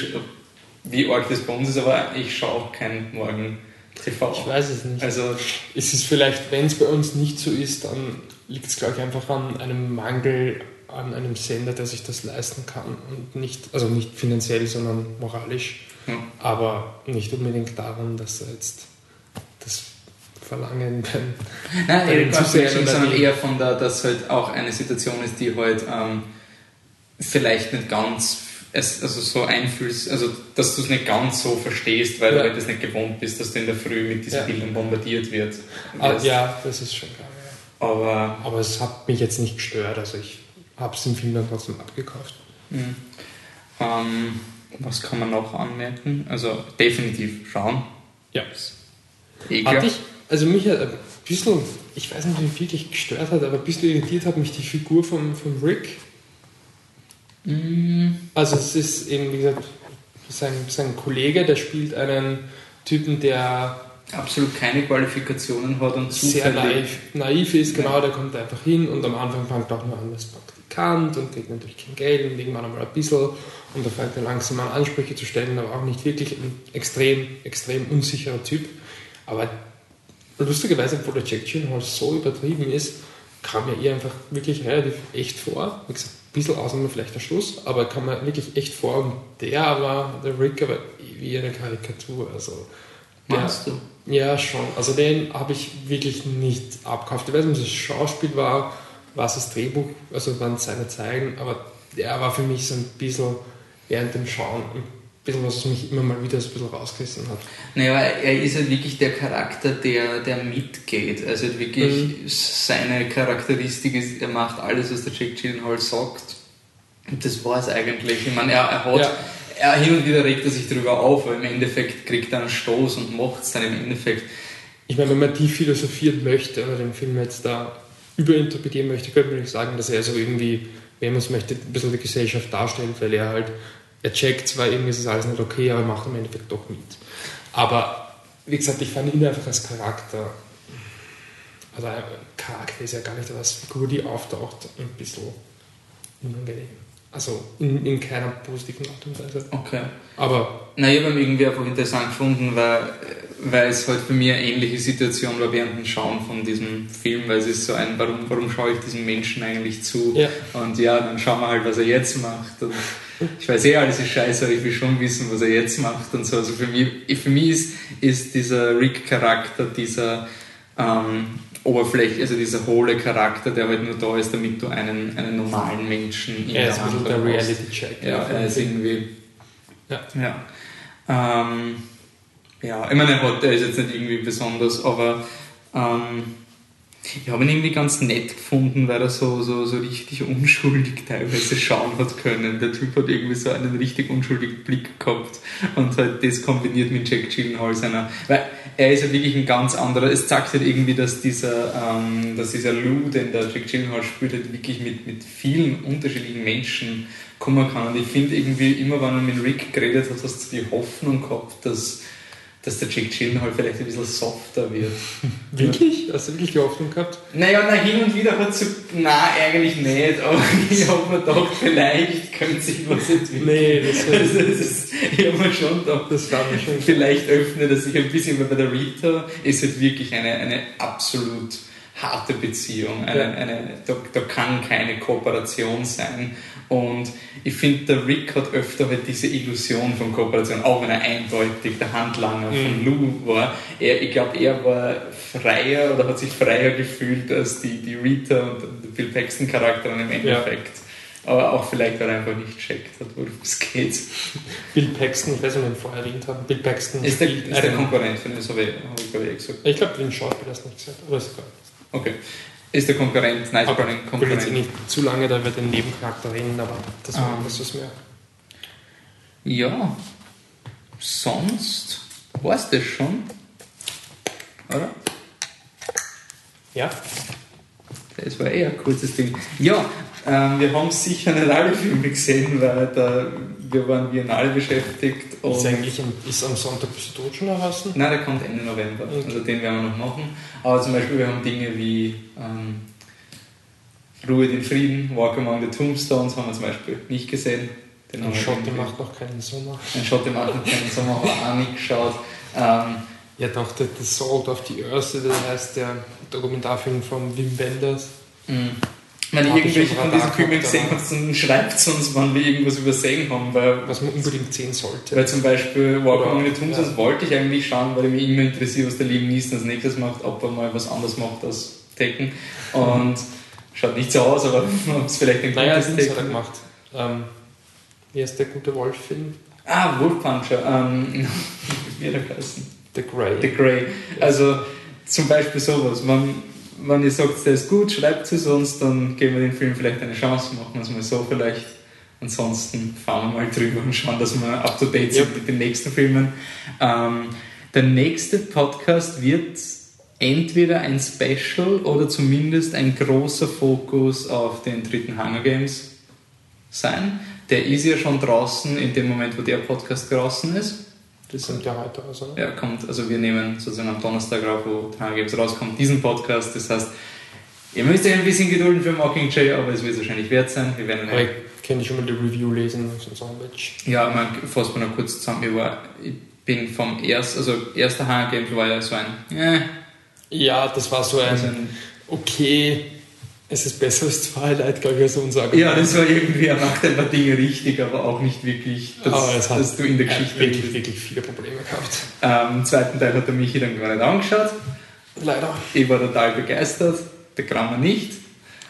wie arg das bei uns ist, aber ich schaue auch kein Morgen TV. Ich weiß es nicht. Also, es ist vielleicht, wenn es bei uns nicht so ist, dann liegt es, glaube ich, einfach an einem Mangel an einem Sender, der sich das leisten kann und nicht, also nicht finanziell, sondern moralisch. Hm. Aber nicht unbedingt daran, dass er jetzt das Verlangen beim, Nein, bei den Zuschauern, sondern eher von der, dass halt auch eine Situation ist, die halt ähm, vielleicht nicht ganz also so einfühlst, also dass du es nicht ganz so verstehst, weil Ja. du halt das nicht gewohnt bist, dass du in der Früh mit diesen Ja. Bildern bombardiert wird. Ah, ja, das ist schon klar. Ja. Aber Aber es hat mich jetzt nicht gestört, also ich habe es im Film dann trotzdem abgekauft. mh, ähm, was kann man noch anmerken? Also definitiv schauen. Ja. Klar. Hatte ich, also mich hat ein bisschen, ich weiß nicht, wie viel dich gestört hat, aber ein bisschen irritiert hat mich die Figur von, von Rick. Mm, Also es ist eben, wie gesagt, sein, sein Kollege, der spielt einen Typen, der absolut keine Qualifikationen hat und sehr naiv, naiv ist, genau, der kommt einfach hin und am Anfang fängt auch nur an als Praktikant und kriegt natürlich kein Geld und irgendwann einmal ein bisschen und da fängt er langsam an Ansprüche zu stellen, aber auch nicht wirklich ein extrem, extrem unsicherer Typ. Aber lustigerweise, obwohl der Jack Gyllenhaal so übertrieben ist, kam mir ihr einfach wirklich relativ echt vor. Wie gesagt, ein bisschen Ausnahme vielleicht der Schluss, aber kam mir wirklich echt vor und der aber, der Rick aber wie eine Karikatur, also der, machst du. ja, schon. Also den habe ich wirklich nicht abgekauft. Ich weiß nicht, ob es das Schauspiel war, was das Drehbuch, also waren seine Zeigen, aber der war für mich so ein bisschen während dem Schauen ein bisschen was, mich immer mal wieder so ein bisschen rausgerissen hat. Naja, er ist halt wirklich der Charakter, der, der mitgeht. Also halt wirklich seine Charakteristik ist, er macht alles, was der Jack Gyllenhaal sagt. Und das war es eigentlich. Ich meine, er, er hat, Ja. er hin und wieder regt er sich darüber auf, aber im Endeffekt kriegt er einen Stoß und macht es dann im Endeffekt. Ich meine, wenn man die philosophieren möchte oder den Film jetzt da überinterpretieren möchte, könnte man nicht sagen, dass er so irgendwie, wenn man es möchte, ein bisschen die Gesellschaft darstellt, weil er halt, er checkt zwar irgendwie ist das alles nicht okay, aber er macht im Endeffekt doch mit. Aber wie gesagt, ich fand ihn einfach als Charakter, also Charakter ist ja gar nicht, aber als Figur, die auftaucht, ein bisschen unangenehm. Also in, in keiner positiven Art und Weise. Okay. Aber Na, ich habe ihn irgendwie einfach interessant gefunden, weil, weil es halt für mich eine ähnliche Situation war während dem Schauen von diesem Film, weil es ist so ein, warum, warum schaue ich diesem Menschen eigentlich zu? Ja. Und ja, dann schauen wir halt, was er jetzt macht. Und ich weiß eh, alles ist scheiße, aber ich will schon wissen, was er jetzt macht und so. Also für mich, für mich ist, ist dieser Rick-Charakter, dieser ähm, Oberfläche, also dieser hohle Charakter, der halt nur da ist, damit du einen, einen normalen Menschen in bisschen der Hand hast. Reality-Check. Ja, er ist irgendwie. Ja. Ja. Ähm, ja, ich meine, er, ist jetzt nicht irgendwie besonders, aber ähm, ich habe ihn irgendwie ganz nett gefunden, weil er so, so, so richtig unschuldig teilweise schauen hat können. Der Typ hat irgendwie so einen richtig unschuldigen Blick gehabt und halt das kombiniert mit Jack Gyllenhaal seiner, weil er ist ja wirklich ein ganz anderer, es zeigt halt irgendwie, dass dieser, ähm, dass dieser Lou, den der Jack Gyllenhaal spielt, halt wirklich mit, mit vielen unterschiedlichen Menschen kommen kann. Und ich finde irgendwie, immer wenn er mit Rick geredet hat, hast du die Hoffnung gehabt, dass, dass der Jack Gyllenhaal vielleicht ein bisschen softer wird. Wirklich? Hast du wirklich die Hoffnung gehabt? Naja, na, hin und wieder hat so, na eigentlich nicht, aber ich habe mir gedacht, vielleicht könnte sich was entwickeln. Nee, das Also, das ist, ich habe mir schon gedacht, Das war mir schon. vielleicht öffnet er sich ein bisschen, weil bei der Rita ist halt wirklich eine, eine absolut harte Beziehung. Eine, Ja. eine, da, da kann keine Kooperation sein. Und ich finde, der Rick hat öfter halt diese Illusion von Kooperation, auch wenn er eindeutig der Handlanger von Lou war. Er, ich glaube, er war freier oder hat sich freier gefühlt als die, die Rita und der Bill Paxton Charakter im Endeffekt. Aber auch vielleicht, weil er einfach nicht checkt hat, worum es geht. Bill Paxton, ich weiß nicht, ob wir ihn vorher erwähnt haben. Bill Paxton Ist der, ist der Konkurrent von das habe ich, ich glaube ich eh gesagt. Ich glaube, den Schauspieler ist nicht gesagt, aber ist egal. Okay. Ist der Konkurrent, Aber Burning ich will jetzt Konkurrent. nicht zu lange da über den Nebencharakter reden, aber das war Ah. das, was mir. Ja, sonst war es das schon, oder? Ja, Das war eher ein kurzes Ding. Ja, ähm, wir haben sicher nicht alle Filme gesehen, weil da, wir waren biennale beschäftigt. Und ist eigentlich ein, ist am Sonntag bist du tot schon erhassen? Nein, der kommt Ende November. Okay. Also den werden wir noch machen. Aber zum Beispiel, wir haben Dinge wie ähm, Ruhe den Frieden, Walk Among the Tombstones haben wir zum Beispiel nicht gesehen. Den Ein Schotte macht noch keinen Sommer. Ein Schotte macht noch keinen Sommer, haben wir auch nicht geschaut. Ähm, Ja, doch, der The Salt of the Earth, das heißt der Dokumentarfilm von Wim Wenders. mh. Wenn ich irgendwelche schon von diesen gehabt, gesehen habt, dann schreibt es uns, wann wir irgendwas übersehen haben. Weil, Was man unbedingt sehen sollte. weil zum Beispiel Walk Among the Tombstones ja. wollte ich eigentlich schauen, weil ich mich immer interessiert, was der Liam Neeson als nächstes macht, ob er mal was anderes macht als Tekken. Und schaut nicht so aus, aber ob es vielleicht ein Naja, gutes das hat er gemacht. Ähm, Wie heißt der gute Wolf-Film? Ah, Wolfpuncher. Ähm, wie hat er geheißen? The Grey. The Grey. Also zum Beispiel sowas. Wenn, wenn ihr sagt, der ist gut, schreibt es uns, dann geben wir dem Film vielleicht eine Chance, machen wir es mal so vielleicht. Ansonsten fahren wir mal drüber und schauen, dass wir up to date sind Ja. mit den nächsten Filmen. Ähm, der nächste Podcast wird entweder ein Special oder zumindest ein großer Fokus auf den dritten Hunger Games sein. Der ist ja schon draußen in dem Moment, wo der Podcast draußen ist. Das sind ja heute raus, oder? Ja, kommt, also wir nehmen sozusagen am Donnerstag rauf, wo Games rauskommt, diesen Podcast. Das heißt, ihr müsst euch ein bisschen gedulden für Mockingjay, aber es wird wahrscheinlich wert sein. Wir werden Aber ich kann schon mal die Review lesen auf unserer Homepage. ja, man fasst mal noch kurz zusammen. Ich, war, ich bin vom ersten, also erster Hunger Games war ja so ein, äh, Ja, das war so ein, also ein okay, es ist besser als Twilight, glaube ich, also unser Argument. ja, das war irgendwie, er macht ein paar Dinge richtig, aber auch nicht wirklich, dass, Aber es hat dass du in der er Geschichte wirklich, bist. wirklich viele Probleme gehabt. Ähm, Im zweiten Teil hat der Michi dann gar nicht angeschaut. Leider. Ich war total begeistert, der Kramer nicht.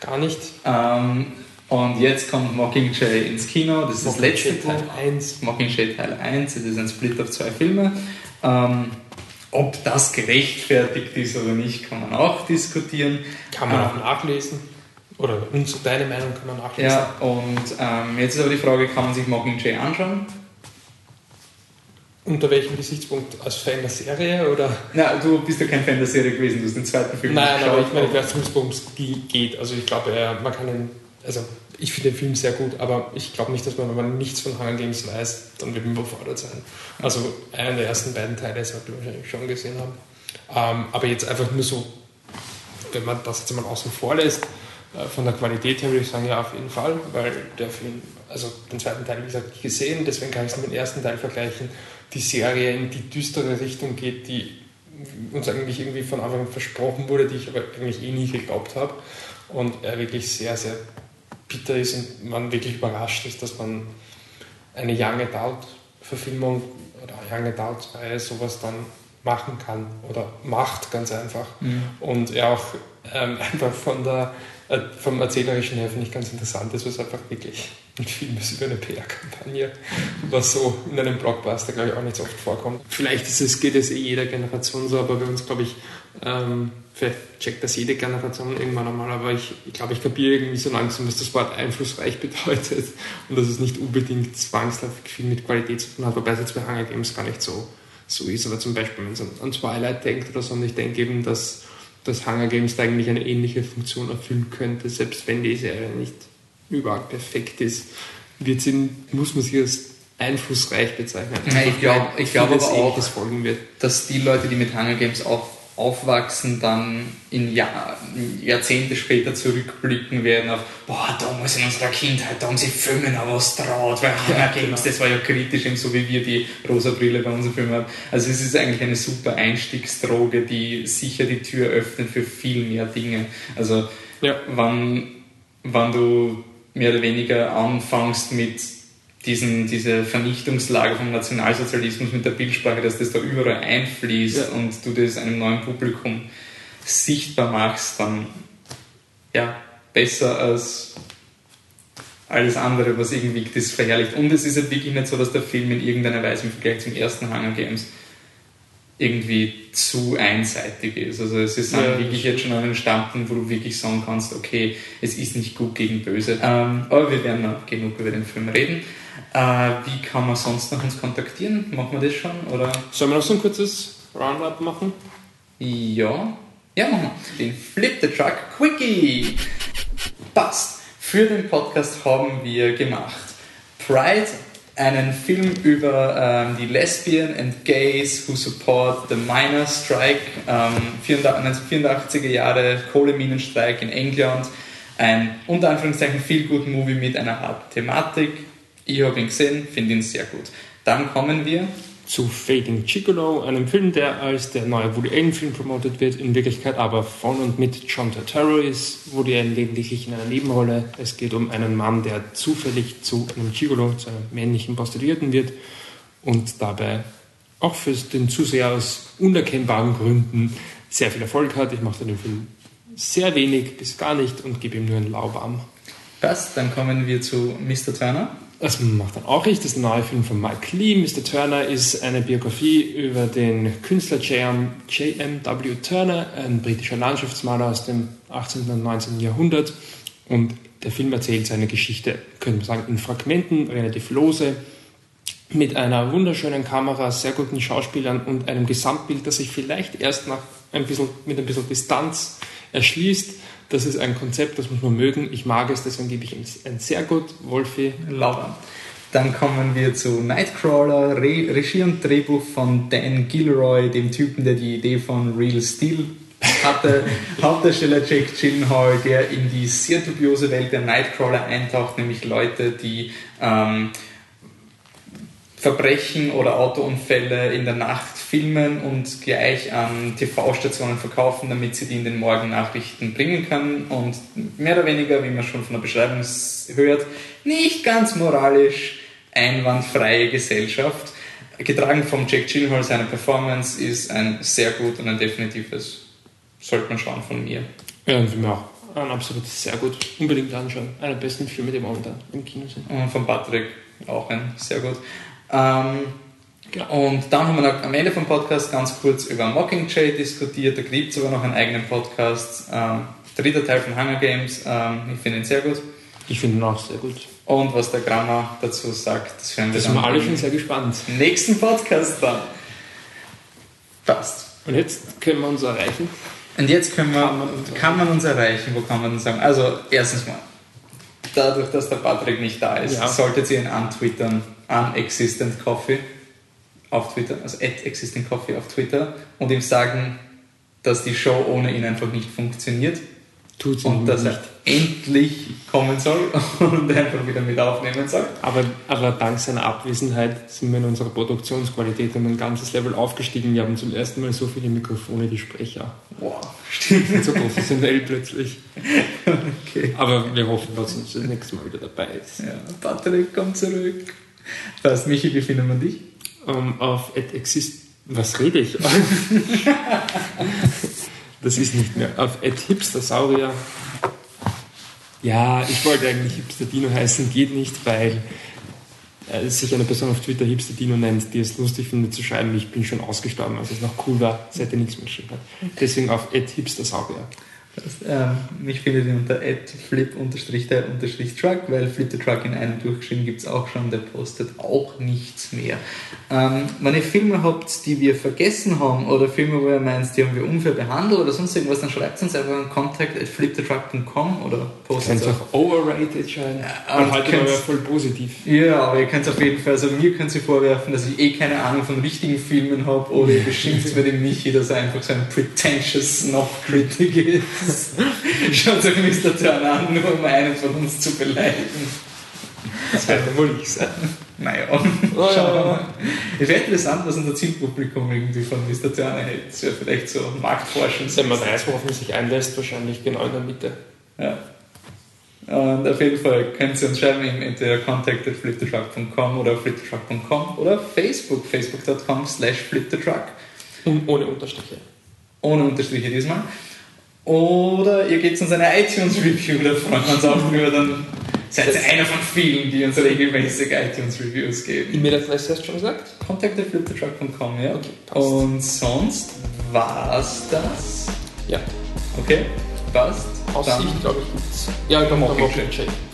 Gar nicht. Ähm, und jetzt kommt Mockingjay ins Kino, das ist das letzte Teil Teil. 1. Mockingjay Teil 1, es ist ein Split auf zwei Filme. Ähm, ob das gerechtfertigt ist oder nicht, kann man auch diskutieren. Kann man Ähm, auch nachlesen. Oder uns, deine Meinung kann man nachlesen. Ja, und ähm, jetzt ist aber die Frage, kann man sich Mockingjay anschauen? Unter welchem Gesichtspunkt? Als Fan der Serie oder? Na, du bist ja kein Fan der Serie gewesen, du hast den zweiten Film Nein, nicht aber ich meine, ich weiß worum es ge- geht. Also ich glaube, man kann ihn, also ich finde den Film sehr gut, aber ich glaube nicht, dass man, wenn man nichts von Hunger Games weiß, dann wird man überfordert sein. Also einen der ersten beiden Teile sollte man wahrscheinlich schon gesehen haben. Ähm, aber jetzt einfach nur so, wenn man das jetzt mal außen vor lässt, äh, von der Qualität her würde ich sagen, ja, auf jeden Fall, weil der Film, also den zweiten Teil, wie gesagt, gesehen, deswegen kann ich es mit dem ersten Teil vergleichen. Die Serie in die düstere Richtung geht, die uns eigentlich irgendwie von Anfang an versprochen wurde, die ich aber eigentlich eh nie geglaubt habe. Und er wirklich sehr, sehr bitter ist und man wirklich überrascht ist, dass man eine Young Adult-Verfilmung oder Young Adult-Reihe sowas dann machen kann oder macht ganz einfach. Mhm. Und er auch ähm, einfach von der, äh, vom Erzählerischen her finde ich ganz interessant ist, was einfach wirklich ein Film ist über eine PR-Kampagne, was so in einem Blockbuster, glaube ich, auch nicht so oft vorkommt. Vielleicht ist es, geht es eh jeder Generation so, aber bei uns, glaube ich, ähm, vielleicht checkt das jede Generation irgendwann einmal, aber ich, ich glaube, ich kapiere irgendwie so langsam, was das Wort einflussreich bedeutet und dass es nicht unbedingt zwangsläufig viel mit Qualität zu tun hat, wobei es jetzt bei Hunger Games gar nicht so, so ist. Aber zum Beispiel, wenn man an Twilight denkt oder so, und ich denke eben, dass dass Hunger Games da eigentlich eine ähnliche Funktion erfüllen könnte, selbst wenn die Serie nicht überall perfekt ist, wird sie, muss man sie als einflussreich bezeichnen. Ja, ich glaub- Weil ich glaub aber auch- Ähnliches folgen wird. dass die Leute, die mit Hunger Games auf, aufwachsen, dann in Jahr, Jahrzehnte später zurückblicken werden auf, boah, damals in unserer Kindheit, da haben sie Filme noch was traut, weil Hunger Ja, Games, genau. das war ja kritisch, eben so wie wir die rosa Brille bei unserem Film haben. Also es ist eigentlich eine super Einstiegsdroge, die sicher die Tür öffnet für viel mehr Dinge. Also Ja. wann, wann du mehr oder weniger anfängst mit diesen, diese Vernichtungslager vom Nationalsozialismus mit der Bildsprache, dass das da überall einfließt Ja. und du das einem neuen Publikum sichtbar machst, dann ja, besser als alles andere, was irgendwie das verherrlicht. Und es ist halt wirklich nicht so, dass der Film in irgendeiner Weise im Vergleich zum ersten Hunger Games irgendwie zu einseitig ist. Also es ist Ja, wirklich jetzt schon an einem Standpunkt, wo du wirklich sagen kannst, okay, es ist nicht gut gegen böse. Ähm, aber wir werden noch genug über den Film reden. Äh, wie kann man sonst noch uns kontaktieren? Machen wir das schon? Oder? Sollen wir noch so ein kurzes Roundup machen? Ja. Ja, machen wir. Den Flip the Truck Quickie. Passt. Für den Podcast haben wir gemacht Pride, einen Film über ähm, die Lesbian and Gays who support the Miner Strike, ähm, 1984er Jahre Kohleminenstreik in England. Ein unter Anführungszeichen feel good Movie mit einer harten Thematik. Ich habe ihn gesehen, finde ihn sehr gut. Dann kommen wir Zu Fading Gigolo, einem Film, der als der neue Woody Allen-Film promotet wird, in Wirklichkeit aber von und mit John Turturro ist. Woody Allen lediglich in einer Nebenrolle. Es geht um einen Mann, der zufällig zu einem Gigolo, zu einem männlichen Prostituierten wird und dabei auch für den Zuseher aus unerkennbaren Gründen sehr viel Erfolg hat. Ich mache den Film sehr wenig bis gar nicht und gebe ihm nur einen Laubarm. Passt, dann kommen wir zu Mr. Turner. Das macht dann auch ich, das neue Film von Mike Lee. Mr. Turner ist eine Biografie über den Künstler J.M.W. Turner, ein britischer Landschaftsmaler aus dem 18. und 19. Jahrhundert. Und der Film erzählt seine Geschichte, könnte man sagen, in Fragmenten, relativ lose, mit einer wunderschönen Kamera, sehr guten Schauspielern und einem Gesamtbild, das sich vielleicht erst nach ein bisschen, mit ein bisschen Distanz erschließt. Das ist ein Konzept, das muss man mögen. Ich mag es, deswegen gebe ich ihm ein sehr gut. Wolfi. Lauber. Dann kommen wir zu Nightcrawler, Re Regie und Drehbuch von Dan Gilroy, dem Typen, der die Idee von Real Steel hatte. Hauptdarsteller Jake Gyllenhaal, der in die sehr dubiose Welt der Nightcrawler eintaucht, nämlich Leute, die ähm, Verbrechen oder Autounfälle in der Nacht filmen und gleich an TV-Stationen verkaufen, damit sie die in den Morgennachrichten bringen können und mehr oder weniger, wie man schon von der Beschreibung hört, nicht ganz moralisch einwandfreie Gesellschaft. Getragen vom Jack Gyllenhaal, seine Performance ist ein sehr gut und ein definitives, sollte man schauen von mir. Ja, und mich auch. Ein absolut sehr gut. Unbedingt anschauen. Einer der besten Filme, die momentan im Kino sind. Und von Patrick auch ein sehr gut. Ähm, genau. Und dann haben wir noch am Ende vom Podcast ganz kurz über Mockingjay diskutiert. Da gibt es sogar noch einen eigenen Podcast. Ähm, dritter Teil von Hunger Games. Ähm, ich finde ihn sehr gut. Ich finde ihn auch sehr gut. Und was der Grammar dazu sagt, das hören wir das dann. Da sind wir alle schon sehr gespannt. Nächsten Podcast dann. Passt. Und jetzt können wir uns erreichen. Und jetzt können wir, kann man, kann man uns erreichen. Wo kann man uns sagen? Also, erstens mal, dadurch, dass der Patrick nicht da ist, ja. solltet ihr ihn antwittern Unexistent Coffee auf Twitter, also at Existent Coffee auf Twitter und ihm sagen, dass die Show ohne ihn einfach nicht funktioniert. Tut sie und dass nicht. er endlich kommen soll und einfach wieder mit aufnehmen soll. Aber, aber dank seiner Abwesenheit sind wir in unserer Produktionsqualität um ein ganzes Level aufgestiegen. Wir haben zum ersten Mal so viele Mikrofone wie Sprecher. Wow, stimmt. So professionell plötzlich. okay. Aber wir hoffen, dass uns das nächste Mal wieder dabei ist. Ja, Patrick kommt zurück. Passt, Michi, wie findet man dich? Um, ähm, auf exist. Was rede ich? das ist nicht mehr. Auf hipstersaurier. Ja, ich wollte eigentlich Hipster-Dino heißen, geht nicht, weil äh, sich eine Person auf Twitter Hipster-Dino nennt, die es lustig findet zu schreiben, ich bin schon ausgestorben, als es noch cool war, seitdem nichts mehr geschrieben hat. Deswegen auf hipstersaurier. Ähm, mich findet ihr unter flip-truck, weil Flip the Truck in einem durchgeschrieben gibt es auch schon, der postet auch nichts mehr. Ähm, wenn ihr Filme habt, die wir vergessen haben oder Filme, wo ihr meint, die haben wir unfair behandelt oder sonst irgendwas, dann schreibt uns einfach an contact at flipthetruck.com oder postet es auch overrated sein. Ja, und heute mal voll positiv. Ja, aber ihr könnt es auf jeden Fall, also mir könnt ihr vorwerfen, dass ich eh keine Ahnung von richtigen Filmen habe oder ihr beschimpft mir den Michi, dass er einfach so ein pretentious Snob-Critic ist. Schaut euch Mr. Turner an, nur um einen von uns zu beleidigen. Das könnte wohl ich sein. Naja, oh, schauen wir mal. Es wäre interessant, was unser Zielpublikum irgendwie von Mr. Turner hält. Das wäre vielleicht so Marktforschung. Wenn man weiß, worauf man sich einlässt, wahrscheinlich genau in der Mitte. Ja. Und auf jeden Fall könnt ihr uns schreiben, entweder contact oder flipthetruck.com oder Facebook, facebook.com slash flipthetruck. Und ohne Unterstriche. Ohne Unterstriche diesmal. Oder ihr gebt uns eine iTunes-Review, da freuen wir uns auch drüber. Dann seid ihr einer von vielen, die uns regelmäßig iTunes-Reviews geben. E-Mail-Adresse hast du schon gesagt? contact.flipthetruck.com, ja. Okay, passt. Und sonst war's das? Ja. Okay, passt. Aussicht, glaube ich, gibt's. Ja, ich glaube,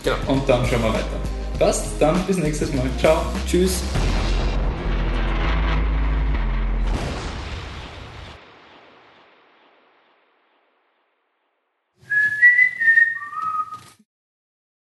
Genau. Und dann schauen wir weiter. Passt, dann bis nächstes Mal. Ciao. Tschüss.